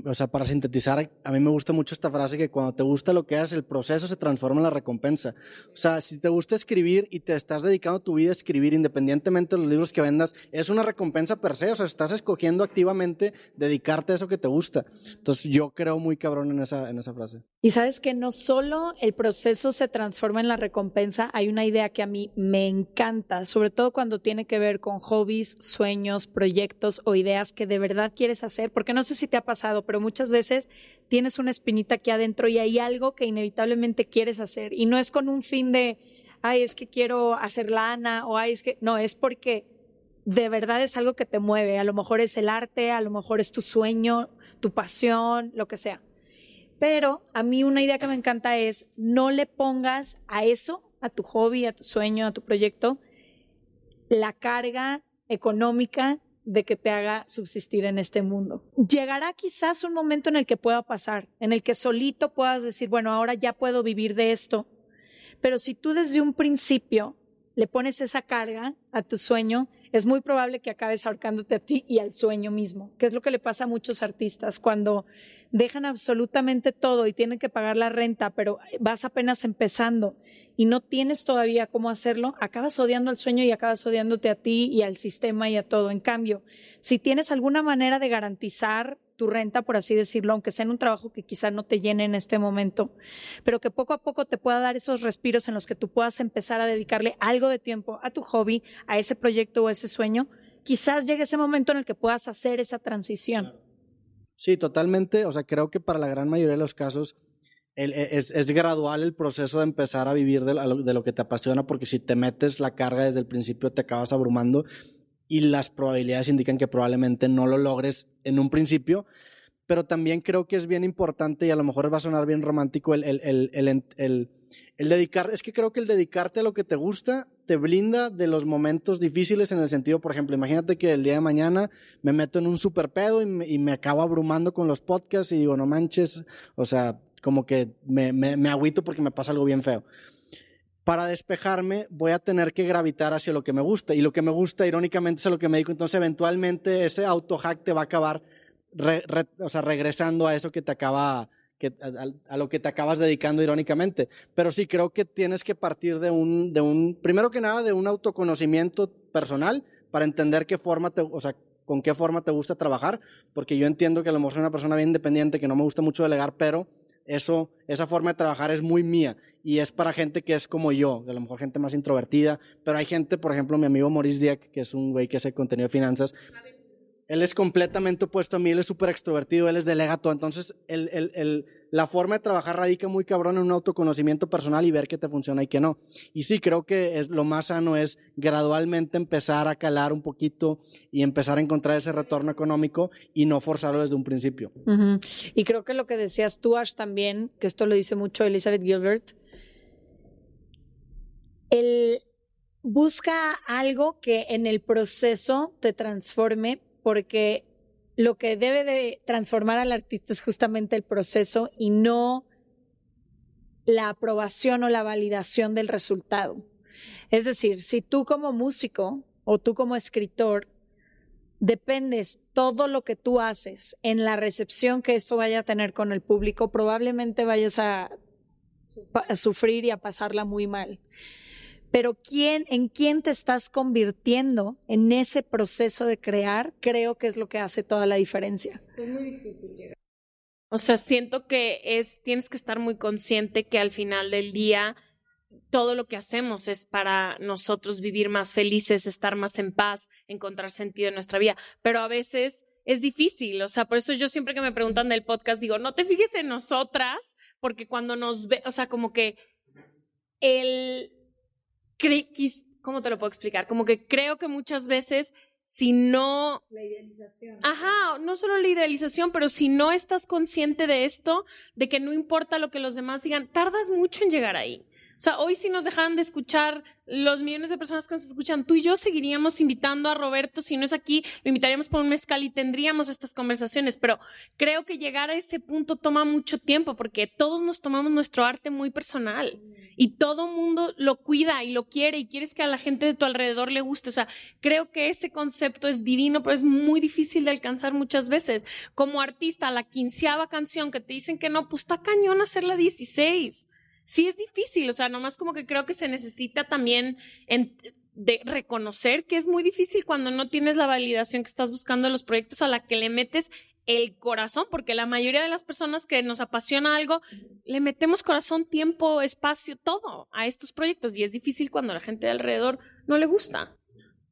o sea, para sintetizar, a mí me gusta mucho esta frase que cuando te gusta lo que haces, el proceso se transforma en la recompensa. O sea, si te gusta escribir y te estás dedicando tu vida a escribir, independientemente de los libros que vendas, es una recompensa per se. O sea, estás escogiendo activamente dedicarte a eso que te gusta. Entonces, yo creo muy cabrón en esa, en esa frase. Y sabes que no solo el proceso se transforma en la recompensa, hay una idea que a mí me encanta, sobre todo cuando tiene que ver con hobbies, sueños, proyectos o ideas que de verdad quieres hacer porque no sé si te ha pasado, pero muchas veces tienes una espinita aquí adentro y hay algo que inevitablemente quieres hacer y no es con un fin de, ay, es que quiero hacer lana o ay, es que, no, es porque de verdad es algo que te mueve, a lo mejor es el arte, a lo mejor es tu sueño, tu pasión, lo que sea. Pero a mí una idea que me encanta es no le pongas a eso, a tu hobby, a tu sueño, a tu proyecto, la carga económica de que te haga subsistir en este mundo. Llegará quizás un momento en el que pueda pasar, en el que solito puedas decir, bueno, ahora ya puedo vivir de esto. Pero si tú desde un principio le pones esa carga a tu sueño, es muy probable que acabes ahorcándote a ti y al sueño mismo, que es lo que le pasa a muchos artistas cuando dejan absolutamente todo y tienen que pagar la renta, pero vas apenas empezando y no tienes todavía cómo hacerlo, acabas odiando al sueño y acabas odiándote a ti y al sistema y a todo. En cambio, si tienes alguna manera de garantizar tu renta, por así decirlo, aunque sea en un trabajo que quizá no te llene en este momento, pero que poco a poco te pueda dar esos respiros en los que tú puedas empezar a dedicarle algo de tiempo a tu hobby, a ese proyecto o ese sueño, quizás llegue ese momento en el que puedas hacer esa transición. Sí, totalmente. O sea, creo que para la gran mayoría de los casos e, es, gradual el proceso de empezar a vivir de lo, que te apasiona, porque si te metes la carga desde el principio te acabas abrumando y las probabilidades indican que probablemente no lo logres en un principio. Pero también creo que es bien importante y a lo mejor va a sonar bien romántico el, el, el, el el dedicar, es que creo que el dedicarte a lo que te gusta te blinda de los momentos difíciles en el sentido, por ejemplo, imagínate que el día de mañana me meto en un super pedo y me, acabo abrumando con los podcasts y digo, no manches, o sea, como que me, me, me agüito porque me pasa algo bien feo. Para despejarme voy a tener que gravitar hacia lo que me gusta. Y lo que me gusta irónicamente es lo que me dedico, entonces eventualmente ese auto hack te va a acabar o sea, regresando a eso que te acaba a, lo que te acabas dedicando irónicamente. Pero sí creo que tienes que partir de un, de un, primero que nada, de un autoconocimiento personal para entender qué forma te, o sea, con qué forma te gusta trabajar, porque yo entiendo que a lo mejor soy una persona bien independiente, que no me gusta mucho delegar, pero eso, esa forma de trabajar es muy mía y es para gente que es como yo, a lo mejor gente más introvertida, pero hay gente, por ejemplo, mi amigo Maurice Dieck, que es un güey que hace contenido de finanzas, él es completamente opuesto a mí, él es súper extrovertido, él es delegato. Entonces, la forma de trabajar radica muy cabrón en un autoconocimiento personal y ver qué te funciona y qué no. Y sí, creo que es, lo más sano es gradualmente empezar a calar un poquito y empezar a encontrar ese retorno económico y no forzarlo desde un principio. Y creo que lo que decías tú, Ash, también, que esto lo dice mucho Elizabeth Gilbert, el busca algo que en el proceso te transforme porque lo que debe de transformar al artista es justamente el proceso y no la aprobación o la validación del resultado. Es decir, si tú como músico o tú como escritor dependes todo lo que tú haces en la recepción que esto vaya a tener con el público, probablemente vayas a, a sufrir y a pasarla muy mal pero quién, en quién te estás convirtiendo en ese proceso de crear, creo que es lo que hace toda la diferencia. Es muy difícil llegar. O sea, siento que es, tienes que estar muy consciente que al final del día todo lo que hacemos es para nosotros vivir más felices, estar más en paz, encontrar sentido en nuestra vida. Pero a veces es difícil, o sea, por eso yo siempre que me preguntan del podcast digo, no te fijes en nosotras, porque cuando nos ve, o sea, como que el, ¿cómo te lo puedo explicar? Como que creo que muchas veces si no... La idealización. Ajá, no solo la idealización, pero si no estás consciente de esto, de que no importa lo que los demás digan, tardas mucho en llegar ahí. O sea, hoy si nos dejaran de escuchar los millones de personas que nos escuchan, tú y yo seguiríamos invitando a Roberto, si no es aquí, lo invitaríamos por un mezcal y tendríamos estas conversaciones, pero creo que llegar a ese punto toma mucho tiempo porque todos nos tomamos nuestro arte muy personal y todo mundo lo cuida y lo quiere y quieres que a la gente de tu alrededor le guste. O sea, creo que ese concepto es divino, pero es muy difícil de alcanzar muchas veces. Como artista, la quinceava canción que te dicen que no, pues está cañón hacer la 16 sí es difícil, o sea, nomás como que creo que se necesita también de reconocer que es muy difícil cuando no tienes la validación que estás buscando en los proyectos a la que le metes el corazón, porque la mayoría de las personas que nos apasiona algo, le metemos corazón, tiempo, espacio, todo a estos proyectos y es difícil cuando la gente de alrededor no le gusta.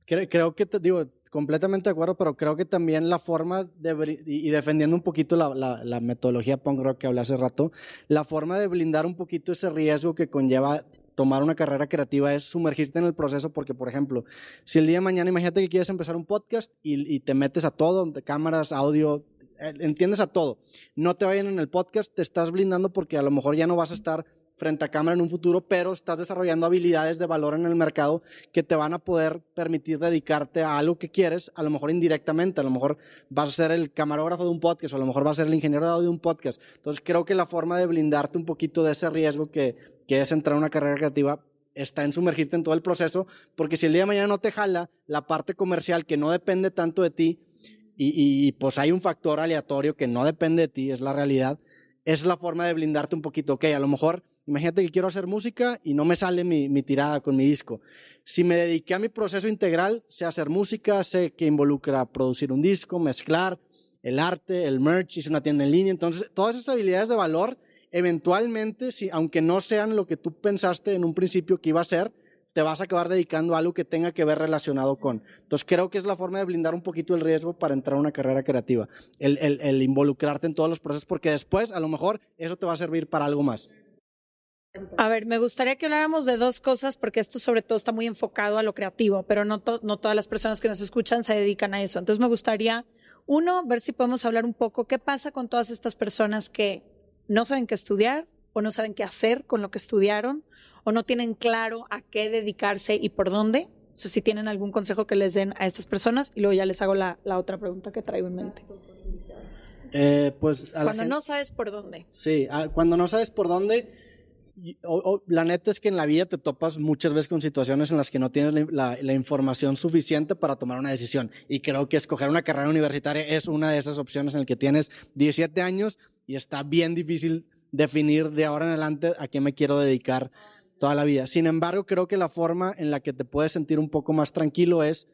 Creo, creo que, te digo, completamente de acuerdo, pero creo que también la forma de, y defendiendo un poquito la, la, metodología punk rock que hablé hace rato, la forma de blindar un poquito ese riesgo que conlleva tomar una carrera creativa es sumergirte en el proceso porque, por ejemplo, si el día de mañana imagínate que quieres empezar un podcast y, y te metes a todo, cámaras, audio, eh, entiendes a todo, no te vayan en el podcast, te estás blindando porque a lo mejor ya no vas a estar frente a cámara en un futuro, pero estás desarrollando habilidades de valor en el mercado que te van a poder permitir dedicarte a algo que quieres, a lo mejor indirectamente, a lo mejor vas a ser el camarógrafo de un podcast, o a lo mejor vas a ser el ingeniero de audio de un podcast. Entonces creo que la forma de blindarte un poquito de ese riesgo que, que es entrar a una carrera creativa está en sumergirte en todo el proceso, porque si el día de mañana no te jala la parte comercial que no depende tanto de ti, y, y pues hay un factor aleatorio que no depende de ti, es la realidad, es la forma de blindarte un poquito. Ok, a lo mejor Imagínate que quiero hacer música y no me sale mi, tirada con mi disco. Si me dediqué a mi proceso integral, sé hacer música, sé que involucra producir un disco, mezclar, el arte, el merch, hice una tienda en línea. Entonces, todas esas habilidades de valor, eventualmente, si, aunque no sean lo que tú pensaste en un principio que iba a ser, te vas a acabar dedicando a algo que tenga que ver relacionado con. Entonces creo que es la forma de blindar un poquito el riesgo para entrar a una carrera creativa, el, el involucrarte en todos los procesos, porque después a lo mejor eso te va a servir para algo más. A ver, me gustaría que habláramos de dos cosas porque esto sobre todo está muy enfocado a lo creativo, pero no, no todas las personas que nos escuchan se dedican a eso. Entonces me gustaría, uno, ver si podemos hablar un poco qué pasa con todas estas personas que no saben qué estudiar o no saben qué hacer con lo que estudiaron o no tienen claro a qué dedicarse y por dónde. O sea, si tienen algún consejo que les den a estas personas y luego ya les hago la, la otra pregunta que traigo en mente. Eh, pues cuando no sabes por dónde. Sí, cuando no sabes por dónde la neta es que en la vida te topas muchas veces con situaciones en las que no tienes la, información suficiente para tomar una decisión. Y creo que escoger una carrera universitaria es una de esas opciones en las que tienes 17 años y está bien difícil definir de ahora en adelante a qué me quiero dedicar toda la vida. Sin embargo, creo que la forma en la que te puedes sentir un poco más tranquilo es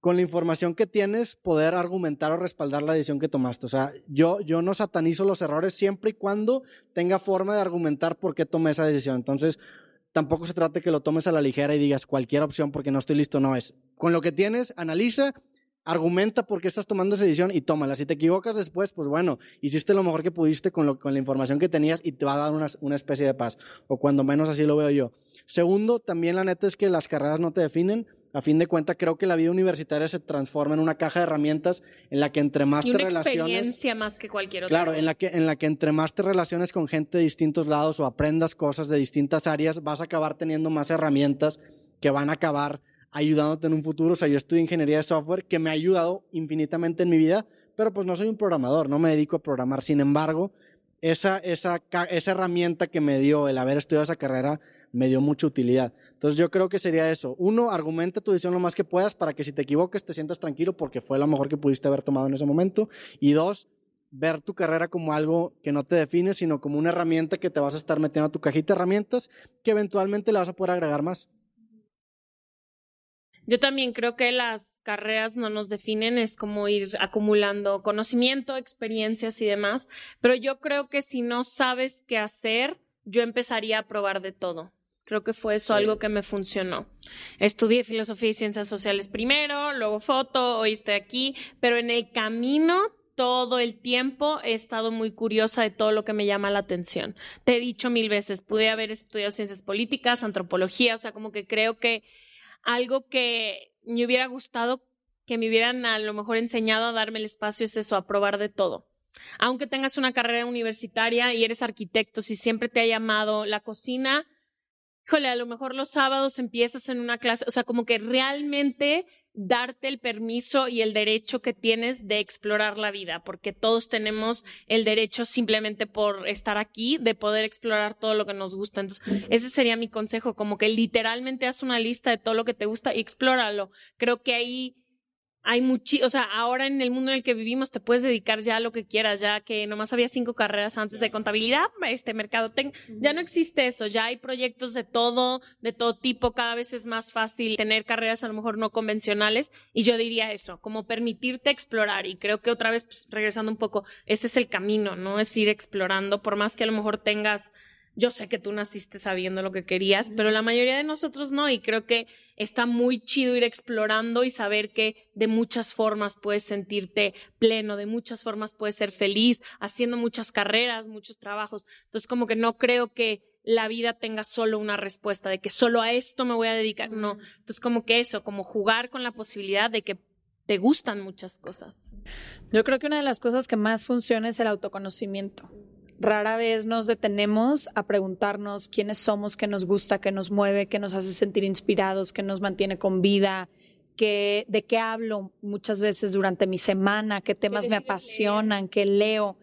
con la información que tienes, poder argumentar o respaldar la decisión que tomaste. O sea, yo, yo no satanizo los errores siempre y cuando tenga forma de argumentar por qué tomé esa decisión. Entonces, tampoco se trata que lo tomes a la ligera y digas cualquier opción porque no estoy listo, no es. Con lo que tienes, analiza, argumenta por qué estás tomando esa decisión y tómala. Si te equivocas después, pues bueno, hiciste lo mejor que pudiste con, lo, con la información que tenías y te va a dar una, una especie de paz. O cuando menos así lo veo yo. Segundo, también la neta es que las carreras no te definen a fin de cuentas, creo que la vida universitaria se transforma en una caja de herramientas en la que entre más y te relaciones. experiencia más que cualquier otra. Claro, en la que en la que entre más te relaciones con gente de distintos lados o aprendas cosas de distintas áreas, vas a acabar teniendo más herramientas que van a acabar ayudándote en un futuro. O sea, yo estudio ingeniería de software que me ha ayudado infinitamente en mi vida, pero pues no soy un programador, no me dedico a programar. Sin embargo, esa, esa, esa herramienta que me dio el haber estudiado esa carrera me dio mucha utilidad. Entonces yo creo que sería eso. Uno, argumenta tu decisión lo más que puedas para que si te equivoques te sientas tranquilo porque fue lo mejor que pudiste haber tomado en ese momento. Y dos, ver tu carrera como algo que no te define, sino como una herramienta que te vas a estar metiendo a tu cajita de herramientas que eventualmente le vas a poder agregar más. Yo también creo que las carreras no nos definen, es como ir acumulando conocimiento, experiencias y demás, pero yo creo que si no sabes qué hacer, yo empezaría a probar de todo. Creo que fue eso algo que me funcionó. Estudié filosofía y ciencias sociales primero, luego foto, hoy estoy aquí, pero en el camino todo el tiempo he estado muy curiosa de todo lo que me llama la atención. Te he dicho mil veces, pude haber estudiado ciencias políticas, antropología, o sea, como que creo que algo que me hubiera gustado que me hubieran a lo mejor enseñado a darme el espacio es eso, a probar de todo. Aunque tengas una carrera universitaria y eres arquitecto, si siempre te ha llamado la cocina, híjole, a lo mejor los sábados empiezas en una clase, o sea, como que realmente darte el permiso y el derecho que tienes de explorar la vida, porque todos tenemos el derecho simplemente por estar aquí de poder explorar todo lo que nos gusta. Entonces, ese sería mi consejo, como que literalmente haz una lista de todo lo que te gusta y explóralo. Creo que ahí hay mucho, o sea, ahora en el mundo en el que vivimos te puedes dedicar ya a lo que quieras, ya que nomás había cinco carreras antes de contabilidad, este mercado, ya no existe eso, ya hay proyectos de todo, de todo tipo, cada vez es más fácil tener carreras a lo mejor no convencionales y yo diría eso, como permitirte explorar y creo que otra vez, pues, regresando un poco, ese es el camino, ¿no? Es ir explorando, por más que a lo mejor tengas yo sé que tú naciste sabiendo lo que querías, pero la mayoría de nosotros no, y creo que está muy chido ir explorando y saber que de muchas formas puedes sentirte pleno, de muchas formas puedes ser feliz, haciendo muchas carreras, muchos trabajos. Entonces, como que no creo que la vida tenga solo una respuesta, de que solo a esto me voy a dedicar, no. Entonces, como que eso, como jugar con la posibilidad de que te gustan muchas cosas. Yo creo que una de las cosas que más funciona es el autoconocimiento rara vez nos detenemos a preguntarnos quiénes somos, qué nos gusta, qué nos mueve, qué nos hace sentir inspirados, qué nos mantiene con vida, qué, de qué hablo muchas veces durante mi semana, qué temas me apasionan, qué leo.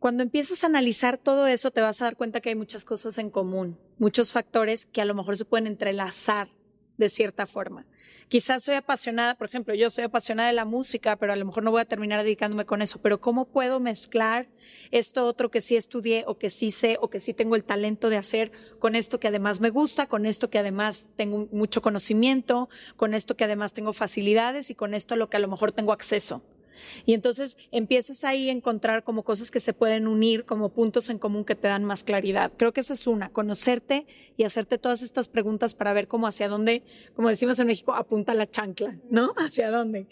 Cuando empiezas a analizar todo eso, te vas a dar cuenta que hay muchas cosas en común, muchos factores que a lo mejor se pueden entrelazar de cierta forma. Quizás soy apasionada, por ejemplo, yo soy apasionada de la música, pero a lo mejor no voy a terminar dedicándome con eso. Pero ¿cómo puedo mezclar esto otro que sí estudié o que sí sé o que sí tengo el talento de hacer con esto que además me gusta, con esto que además tengo mucho conocimiento, con esto que además tengo facilidades y con esto a lo que a lo mejor tengo acceso? Y entonces empiezas ahí a encontrar como cosas que se pueden unir, como puntos en común que te dan más claridad. Creo que esa es una, conocerte y hacerte todas estas preguntas para ver cómo hacia dónde, como decimos en México, apunta la chancla, ¿no? Hacia dónde.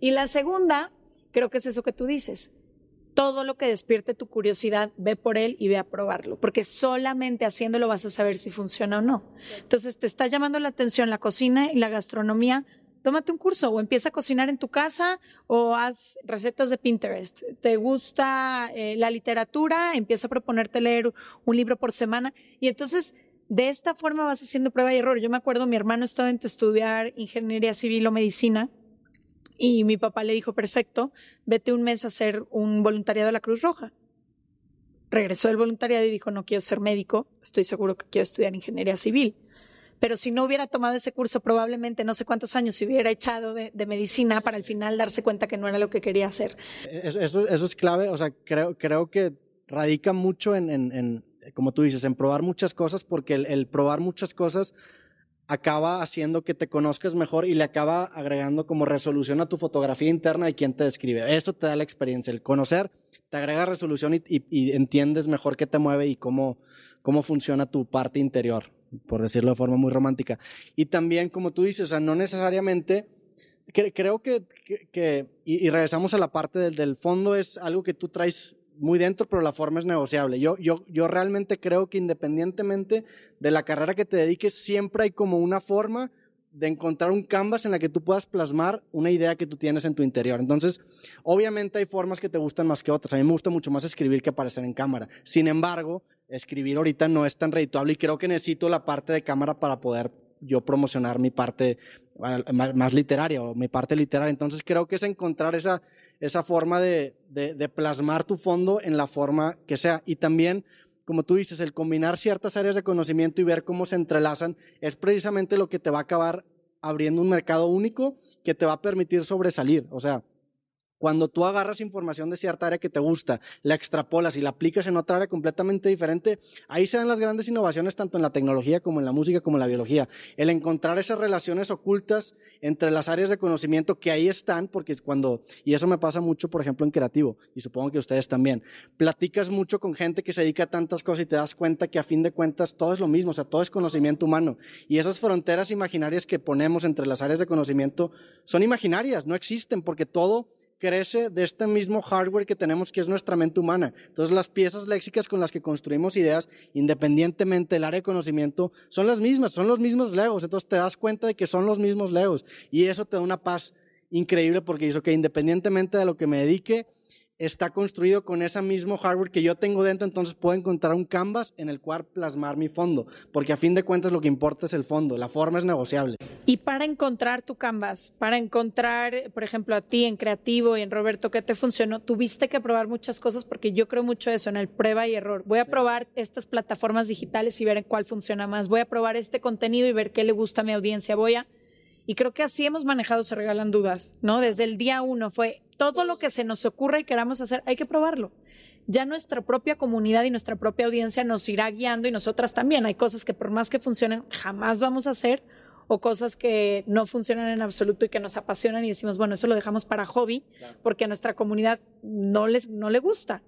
Y la segunda, creo que es eso que tú dices. Todo lo que despierte tu curiosidad, ve por él y ve a probarlo, porque solamente haciéndolo vas a saber si funciona o no. Entonces, te está llamando la atención la cocina y la gastronomía, tómate un curso o empieza a cocinar en tu casa o haz recetas de Pinterest. ¿Te gusta eh, la literatura? Empieza a proponerte leer un libro por semana y entonces de esta forma vas haciendo prueba y error. Yo me acuerdo, mi hermano estaba en estudiar ingeniería civil o medicina y mi papá le dijo, perfecto, vete un mes a hacer un voluntariado a la Cruz Roja. Regresó del voluntariado y dijo, no quiero ser médico, estoy seguro que quiero estudiar ingeniería civil pero si no hubiera tomado ese curso, probablemente no sé cuántos años se hubiera echado de, medicina para al final darse cuenta que no era lo que quería hacer. Eso, es clave, o sea, creo, creo que radica mucho en, en, como tú dices, en probar muchas cosas, porque el, probar muchas cosas acaba haciendo que te conozcas mejor y le acaba agregando como resolución a tu fotografía interna de quién te describe. Eso te da la experiencia, el conocer te agrega resolución y, y entiendes mejor qué te mueve y cómo, cómo funciona tu parte interior por decirlo de forma muy romántica. Y también, como tú dices, o sea, no necesariamente, creo que, y, regresamos a la parte del, del, fondo, es algo que tú traes muy dentro, pero la forma es negociable. Yo, yo, yo realmente creo que independientemente de la carrera que te dediques, siempre hay como una forma de encontrar un canvas en la que tú puedas plasmar una idea que tú tienes en tu interior. Entonces, obviamente hay formas que te gustan más que otras. A mí me gusta mucho más escribir que aparecer en cámara. Sin embargo, escribir ahorita no es tan redituable y creo que necesito la parte de cámara para poder yo promocionar mi parte más, literaria o mi parte literaria. Entonces creo que es encontrar esa, esa forma de, de, plasmar tu fondo en la forma que sea. Y también, como tú dices, el combinar ciertas áreas de conocimiento y ver cómo se entrelazan es precisamente lo que te va a acabar abriendo un mercado único que te va a permitir sobresalir. O sea, cuando tú agarras información de cierta área que te gusta, la extrapolas y la aplicas en otra área completamente diferente, ahí se dan las grandes innovaciones tanto en la tecnología como en la música como en la biología. El encontrar esas relaciones ocultas entre las áreas de conocimiento que ahí están, porque es cuando, y eso me pasa mucho, por ejemplo, en creativo, y supongo que ustedes también, platicas mucho con gente que se dedica a tantas cosas y te das cuenta que a fin de cuentas todo es lo mismo, o sea, todo es conocimiento humano. Y esas fronteras imaginarias que ponemos entre las áreas de conocimiento son imaginarias, no existen, porque todo crece de este mismo hardware que tenemos que es nuestra mente humana. Entonces las piezas léxicas con las que construimos ideas, independientemente del área de conocimiento, son las mismas, son los mismos legos. Entonces te das cuenta de que son los mismos legos y eso te da una paz increíble porque hizo que independientemente de lo que me dedique, está construido con ese mismo hardware que yo tengo dentro, entonces puedo encontrar un canvas en el cual plasmar mi fondo, porque a fin de cuentas lo que importa es el fondo, la forma es negociable. Y para encontrar tu canvas, para encontrar, por ejemplo, a ti en Creativo y en Roberto, ¿qué te funcionó? Tuviste que probar muchas cosas porque yo creo mucho eso, en el prueba y error. Voy a probar estas plataformas digitales y ver en cuál funciona más. Voy a probar este contenido y ver qué le gusta a mi audiencia. Voy a... Y creo que así hemos manejado Se Regalan Dudas, ¿no? Desde el día uno fue todo lo que se nos ocurra y queramos hacer, hay que probarlo. Ya nuestra propia comunidad y nuestra propia audiencia nos irá guiando y nosotras también. Hay cosas que por más que funcionen, jamás vamos a hacer o cosas que no funcionan en absoluto y que nos apasionan y decimos, bueno, eso lo dejamos para hobby porque a nuestra comunidad no, les, no le gusta.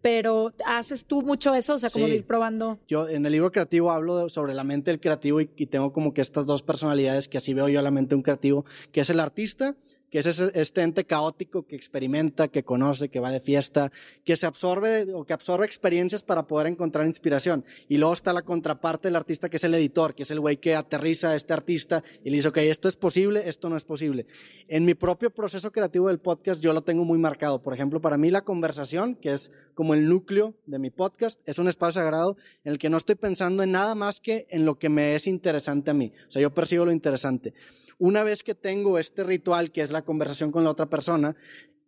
Pero haces tú mucho eso, o sea, como ir probando. Yo en el libro creativo hablo sobre la mente del creativo y, y, tengo como que estas dos personalidades que así veo yo a la mente de un creativo, que es el artista que es este ente caótico que experimenta, que conoce, que va de fiesta, que se absorbe o que absorbe experiencias para poder encontrar inspiración. Y luego está la contraparte del artista, que es el editor, que es el güey que aterriza a este artista y le dice, ok, esto es posible, esto no es posible. En mi propio proceso creativo del podcast yo lo tengo muy marcado. Por ejemplo, para mí la conversación, que es como el núcleo de mi podcast, es un espacio sagrado en el que no estoy pensando en nada más que en lo que me es interesante a mí. O sea, yo percibo lo interesante una vez que tengo este ritual, que es la conversación con la otra persona,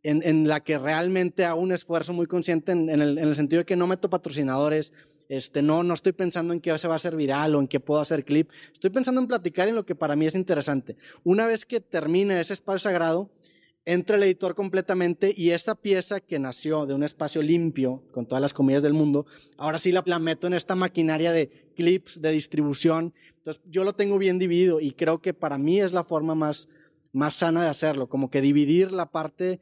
en, la que realmente hago un esfuerzo muy consciente en, el, sentido de que no meto patrocinadores, este, no, no estoy pensando en qué se va a hacer viral o en qué puedo hacer clip, estoy pensando en platicar en lo que para mí es interesante. Una vez que termine ese espacio sagrado, entra el editor completamente y esta pieza que nació de un espacio limpio, con todas las comidas del mundo, ahora sí la, la meto en esta maquinaria de clips, de distribución, entonces, yo lo tengo bien dividido y creo que para mí es la forma más, más sana de hacerlo, como que dividir la parte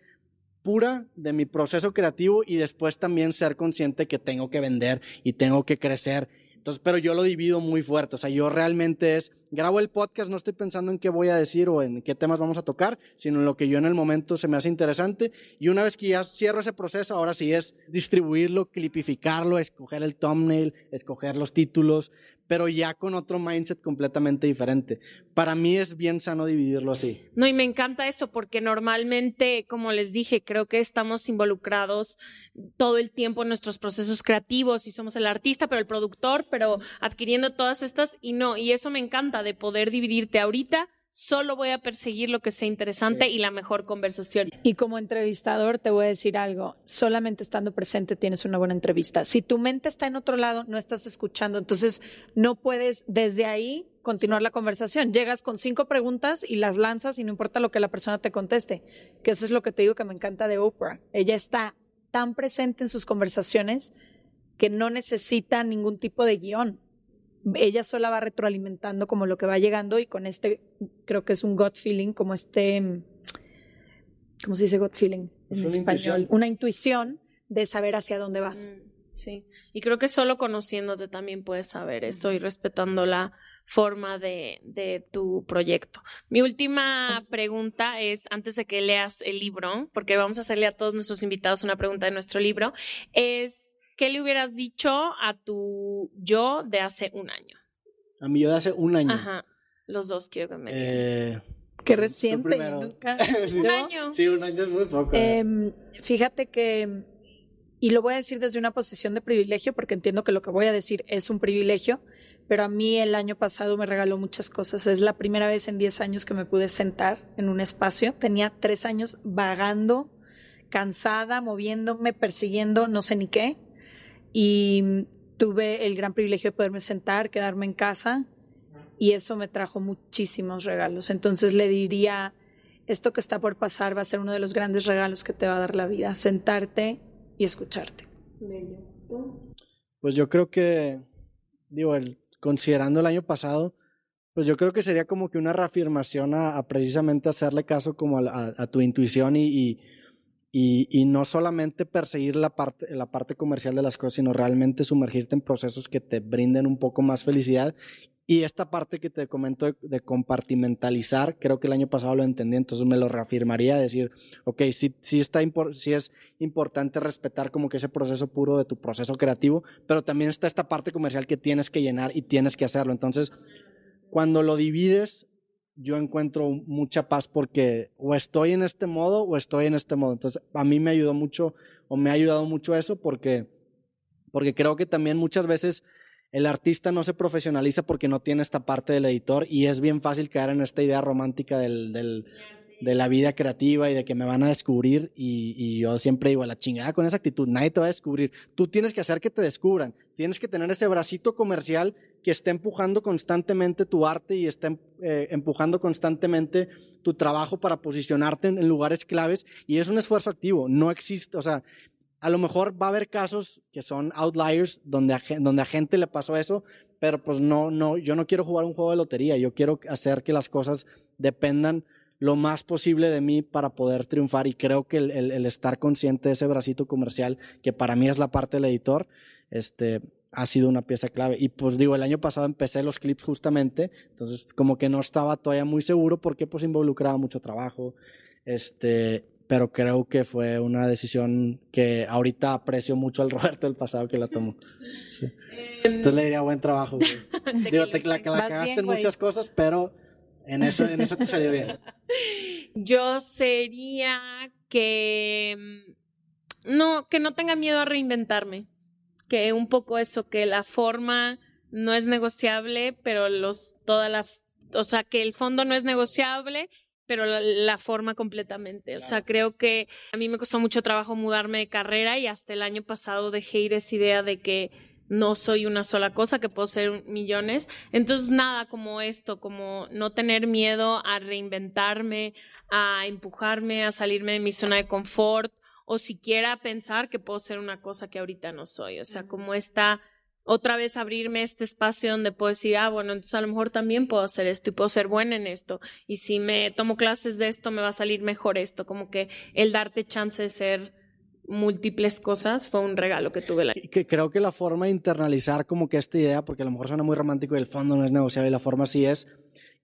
pura de mi proceso creativo y después también ser consciente que tengo que vender y tengo que crecer entonces, pero yo lo divido muy fuerte. O sea, yo realmente es, grabo el podcast, no estoy pensando en qué voy a decir o en qué temas vamos a tocar, sino en lo que yo en el momento se me hace interesante. Y una vez que ya cierro ese proceso, ahora sí es distribuirlo, clipificarlo, escoger el thumbnail, escoger los títulos, pero ya con otro mindset completamente diferente. Para mí es bien sano dividirlo así. No, y me encanta eso porque normalmente, como les dije, creo que estamos involucrados todo el tiempo en nuestros procesos creativos y somos el artista, pero el productor, pero adquiriendo todas estas y no, y eso me encanta de poder dividirte ahorita solo voy a perseguir lo que sea interesante y la mejor conversación. Y como entrevistador te voy a decir algo, solamente estando presente tienes una buena entrevista. Si tu mente está en otro lado, no estás escuchando, entonces no puedes desde ahí continuar la conversación. Llegas con cinco preguntas y las lanzas y no importa lo que la persona te conteste, que eso es lo que te digo que me encanta de Oprah. Ella está tan presente en sus conversaciones que no necesita ningún tipo de guion ella sola va retroalimentando como lo que va llegando y con este creo que es un gut feeling, como este, ¿cómo se dice gut feeling en español? Una intuición de saber hacia dónde vas. Mm, sí, y creo que solo conociéndote también puedes saber eso y respetando la forma de, de tu proyecto. Mi última pregunta es, antes de que leas el libro, porque vamos a hacerle a todos nuestros invitados una pregunta de nuestro libro, es ¿qué le hubieras dicho a tu yo de hace un año? A mi yo de hace un año. Ajá. Los dos quiero que me eh, Qué reciente. Nunca... un año. Sí, un año es muy poco. Em, fíjate que, y lo voy a decir desde una posición de privilegio, porque entiendo que lo que voy a decir es un privilegio, pero a mí el año pasado me regaló muchas cosas. Es la primera vez en 10 años que me pude sentar en un espacio. Tenía tres años vagando, cansada, moviéndome, persiguiendo, no sé ni qué y tuve el gran privilegio de poderme sentar, quedarme en casa y eso me trajo muchísimos regalos. Entonces le diría, esto que está por pasar va a ser uno de los grandes regalos que te va a dar la vida, sentarte y escucharte. Pues yo creo que, digo, el, considerando el año pasado, pues yo creo que sería como que una reafirmación a, precisamente hacerle caso como a, tu intuición y y, no solamente perseguir la parte, la parte comercial de las cosas, sino realmente sumergirte en procesos que te brinden un poco más felicidad. Y esta parte que te comento de, compartimentalizar, creo que el año pasado lo entendí, entonces me lo reafirmaría, decir, ok, sí, sí, está sí es importante respetar como que ese proceso puro de tu proceso creativo, pero también está esta parte comercial que tienes que llenar y tienes que hacerlo. Entonces, cuando lo divides, yo encuentro mucha paz porque o estoy en este modo o estoy en este modo. Entonces, a mí me ayudó mucho o me ha ayudado mucho eso porque, porque creo que también muchas veces el artista no se profesionaliza porque no tiene esta parte del editor y es bien fácil caer en esta idea romántica de la vida creativa y de que me van a descubrir y, y, yo siempre digo, a la chingada con esa actitud, nadie te va a descubrir. Tú tienes que hacer que te descubran, tienes que tener ese bracito comercial que esté empujando constantemente tu arte y esté eh, empujando constantemente tu trabajo para posicionarte en, lugares claves y es un esfuerzo activo, no existe, o sea, a lo mejor va a haber casos que son outliers donde a, donde a gente le pasó eso, pero pues no, no, yo no quiero jugar un juego de lotería, yo quiero hacer que las cosas dependan lo más posible de mí para poder triunfar y creo que el, estar consciente de ese bracito comercial, que para mí es la parte del editor, este, ha sido una pieza clave. Y pues digo, el año pasado empecé los clips justamente, entonces como que no estaba todavía muy seguro porque pues involucraba mucho trabajo, este, pero creo que fue una decisión que ahorita aprecio mucho al Roberto del pasado que la tomó. Sí. Entonces le diría buen trabajo. Güey. Digo, te, la, la cagaste bien, en muchas cosas, pero en eso, en eso te salió bien. Yo sería que no, que no tenga miedo a reinventarme. Que un poco eso, que la forma no es negociable, pero los, toda la, o sea, que el fondo no es negociable, pero la, la forma completamente. Claro. O sea, creo que a mí me costó mucho trabajo mudarme de carrera y hasta el año pasado dejé ir esa idea de que no soy una sola cosa, que puedo ser millones. Entonces, nada como esto, como no tener miedo a reinventarme, a empujarme, a salirme de mi zona de confort, o siquiera pensar que puedo ser una cosa que ahorita no soy. O sea, como esta, otra vez abrirme este espacio donde puedo decir, ah, bueno, entonces a lo mejor también puedo hacer esto y puedo ser buena en esto. Y si me tomo clases de esto, me va a salir mejor esto. Como que el darte chance de ser múltiples cosas fue un regalo que tuve. La... Que creo que la forma de internalizar como que esta idea, porque a lo mejor suena muy romántico y el fondo no es negociable y la forma sí es,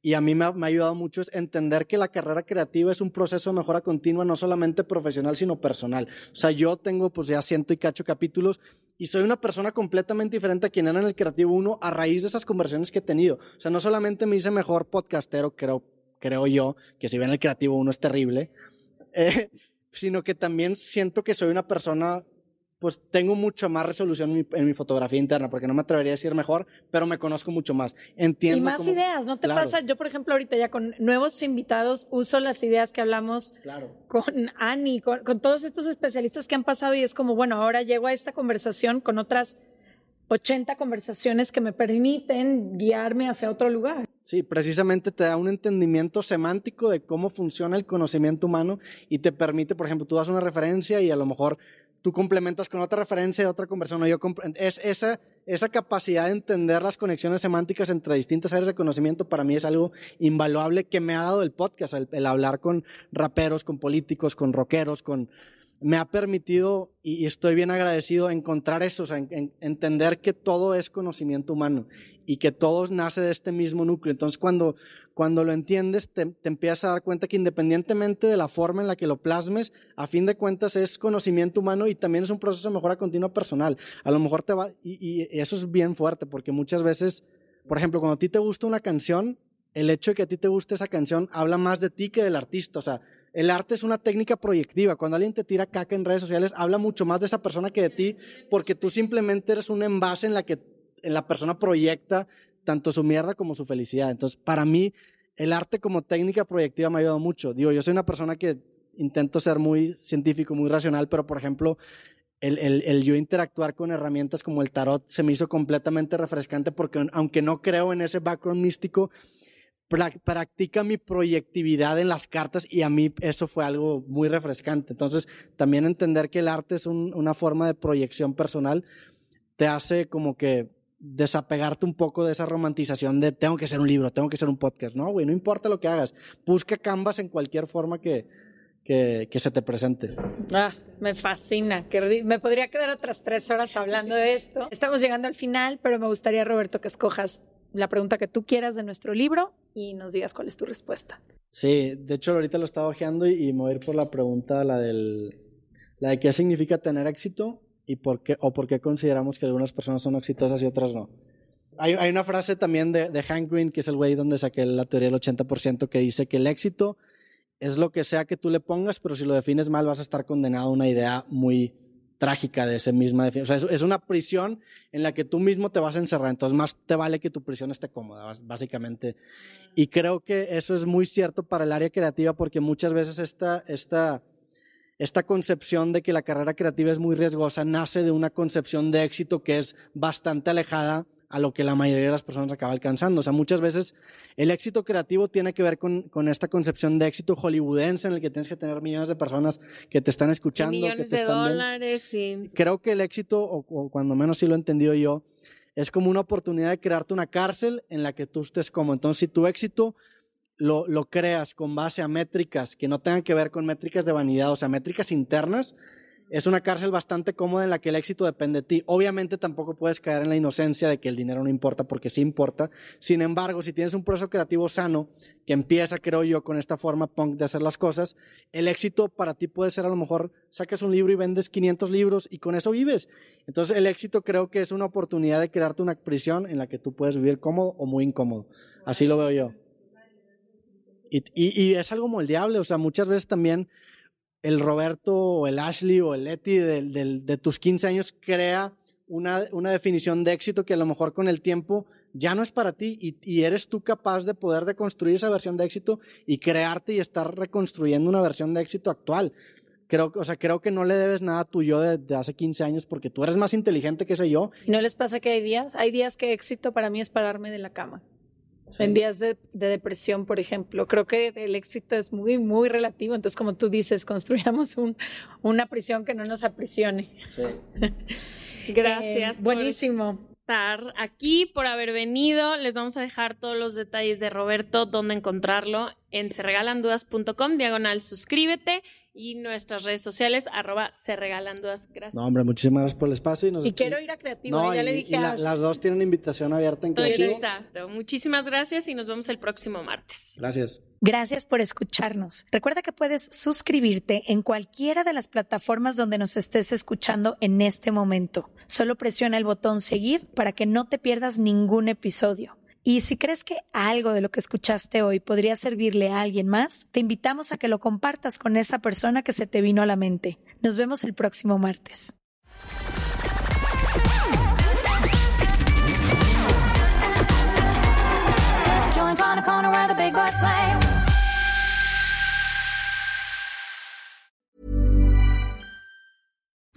y a mí me ha, me ha, ayudado mucho es entender que la carrera creativa es un proceso de mejora continua, no solamente profesional, sino personal. O sea, yo tengo pues ya ciento y cacho capítulos y soy una persona completamente diferente a quien era en el Creativo 1 a raíz de esas conversaciones que he tenido. O sea, no solamente me hice mejor podcastero, creo, creo yo, que si ven el Creativo 1 es terrible, eh, sino que también siento que soy una persona, pues tengo mucho más resolución en mi, en mi, fotografía interna, porque no me atrevería a decir mejor, pero me conozco mucho más. Entiendo. Y más cómo, ideas, ¿no te claro. pasa? Yo, por ejemplo, ahorita ya con nuevos invitados uso las ideas que hablamos claro. con Ani, con, con todos estos especialistas que han pasado y es como, bueno, ahora llego a esta conversación con otras 80 conversaciones que me permiten guiarme hacia otro lugar. Sí, precisamente te da un entendimiento semántico de cómo funciona el conocimiento humano y te permite, por ejemplo, tú das una referencia y a lo mejor tú complementas con otra referencia otra conversación. Yo es esa, esa capacidad de entender las conexiones semánticas entre distintas áreas de conocimiento para mí es algo invaluable que me ha dado el podcast, el hablar con raperos, con políticos, con rockeros, con me ha permitido, y estoy bien agradecido, encontrar eso, o sea, en, en, entender que todo es conocimiento humano y que todo nace de este mismo núcleo. Entonces, cuando, cuando lo entiendes, te, te, empiezas a dar cuenta que independientemente de la forma en la que lo plasmes, a fin de cuentas es conocimiento humano y también es un proceso de mejora continua personal. A lo mejor te va, y, y eso es bien fuerte, porque muchas veces, por ejemplo, cuando a ti te gusta una canción, el hecho de que a ti te guste esa canción habla más de ti que del artista. O sea, el arte es una técnica proyectiva. Cuando alguien te tira caca en redes sociales, habla mucho más de esa persona que de ti, porque tú simplemente eres un envase en la que en la persona proyecta tanto su mierda como su felicidad. Entonces, para mí, el arte como técnica proyectiva me ha ayudado mucho. Digo, yo soy una persona que intento ser muy científico, muy racional, pero por ejemplo, el, el, el, yo interactuar con herramientas como el tarot se me hizo completamente refrescante porque aunque no creo en ese background místico, practica mi proyectividad en las cartas y a mí eso fue algo muy refrescante. Entonces, también entender que el arte es un, una forma de proyección personal te hace como que desapegarte un poco de esa romantización de tengo que ser un libro, tengo que ser un podcast. No, güey, no importa lo que hagas. Busca Canvas en cualquier forma que, que, que, se te presente. Ah, me fascina. Que me podría quedar otras tres horas hablando de esto. Estamos llegando al final, pero me gustaría, Roberto, que escojas la pregunta que tú quieras de nuestro libro y nos digas cuál es tu respuesta. Sí, de hecho ahorita lo estaba ojeando y, y me voy a ir por la pregunta, la del, la de qué significa tener éxito y por qué, o por qué consideramos que algunas personas son exitosas y otras no. Hay, hay una frase también de, de Hank Green, que es el güey donde saqué la teoría del 80%, que dice que el éxito es lo que sea que tú le pongas, pero si lo defines mal vas a estar condenado a una idea muy trágica de esa misma definición. O sea, es, es, una prisión en la que tú mismo te vas a encerrar, entonces más te vale que tu prisión esté cómoda, básicamente. Y creo que eso es muy cierto para el área creativa porque muchas veces esta, esta, esta concepción de que la carrera creativa es muy riesgosa nace de una concepción de éxito que es bastante alejada a lo que la mayoría de las personas acaba alcanzando. O sea, muchas veces el éxito creativo tiene que ver con, con esta concepción de éxito hollywoodense en el que tienes que tener millones de personas que te están escuchando. millones que te de están dólares, sí. Creo que el éxito, o, o, cuando menos sí lo he entendido yo, es como una oportunidad de crearte una cárcel en la que tú estés como. Entonces, si tu éxito lo, lo creas con base a métricas que no tengan que ver con métricas de vanidad, o sea, métricas internas, es una cárcel bastante cómoda en la que el éxito depende de ti. Obviamente tampoco puedes caer en la inocencia de que el dinero no importa porque sí importa. Sin embargo, si tienes un proceso creativo sano que empieza, creo yo, con esta forma punk de hacer las cosas, el éxito para ti puede ser a lo mejor sacas un libro y vendes 500 libros y con eso vives. Entonces el éxito creo que es una oportunidad de crearte una prisión en la que tú puedes vivir cómodo o muy incómodo. Así lo veo yo. Y, y, es algo moldeable, o sea, muchas veces también el Roberto o el Ashley o el Leti de, de, tus 15 años crea una, una, definición de éxito que a lo mejor con el tiempo ya no es para ti y, eres tú capaz de poder deconstruir esa versión de éxito y crearte y estar reconstruyendo una versión de éxito actual. Creo, o sea, creo que no le debes nada a tu yo de, de, hace 15 años porque tú eres más inteligente que ese yo. ¿No les pasa que hay días? Hay días que éxito para mí es pararme de la cama. Sí. En días de, de, depresión, por ejemplo, creo que el éxito es muy, muy relativo. Entonces, como tú dices, construyamos un, una prisión que no nos aprisione. Sí. Gracias. Eh, buenísimo. Por estar aquí, por haber venido. Les vamos a dejar todos los detalles de Roberto, dónde encontrarlo en serregalandudas.com, diagonal suscríbete y nuestras redes sociales, arroba se regalan dudas. Gracias. No, hombre, muchísimas gracias por el espacio. Y, nos... y quiero ir a Creativo, no, ya y, le dije y la, las dos tienen invitación abierta en Creativo. Está. Muchísimas gracias y nos vemos el próximo martes. Gracias. Gracias por escucharnos. Recuerda que puedes suscribirte en cualquiera de las plataformas donde nos estés escuchando en este momento. Solo presiona el botón seguir para que no te pierdas ningún episodio. Y si crees que algo de lo que escuchaste hoy podría servirle a alguien más, te invitamos a que lo compartas con esa persona que se te vino a la mente. Nos vemos el próximo martes.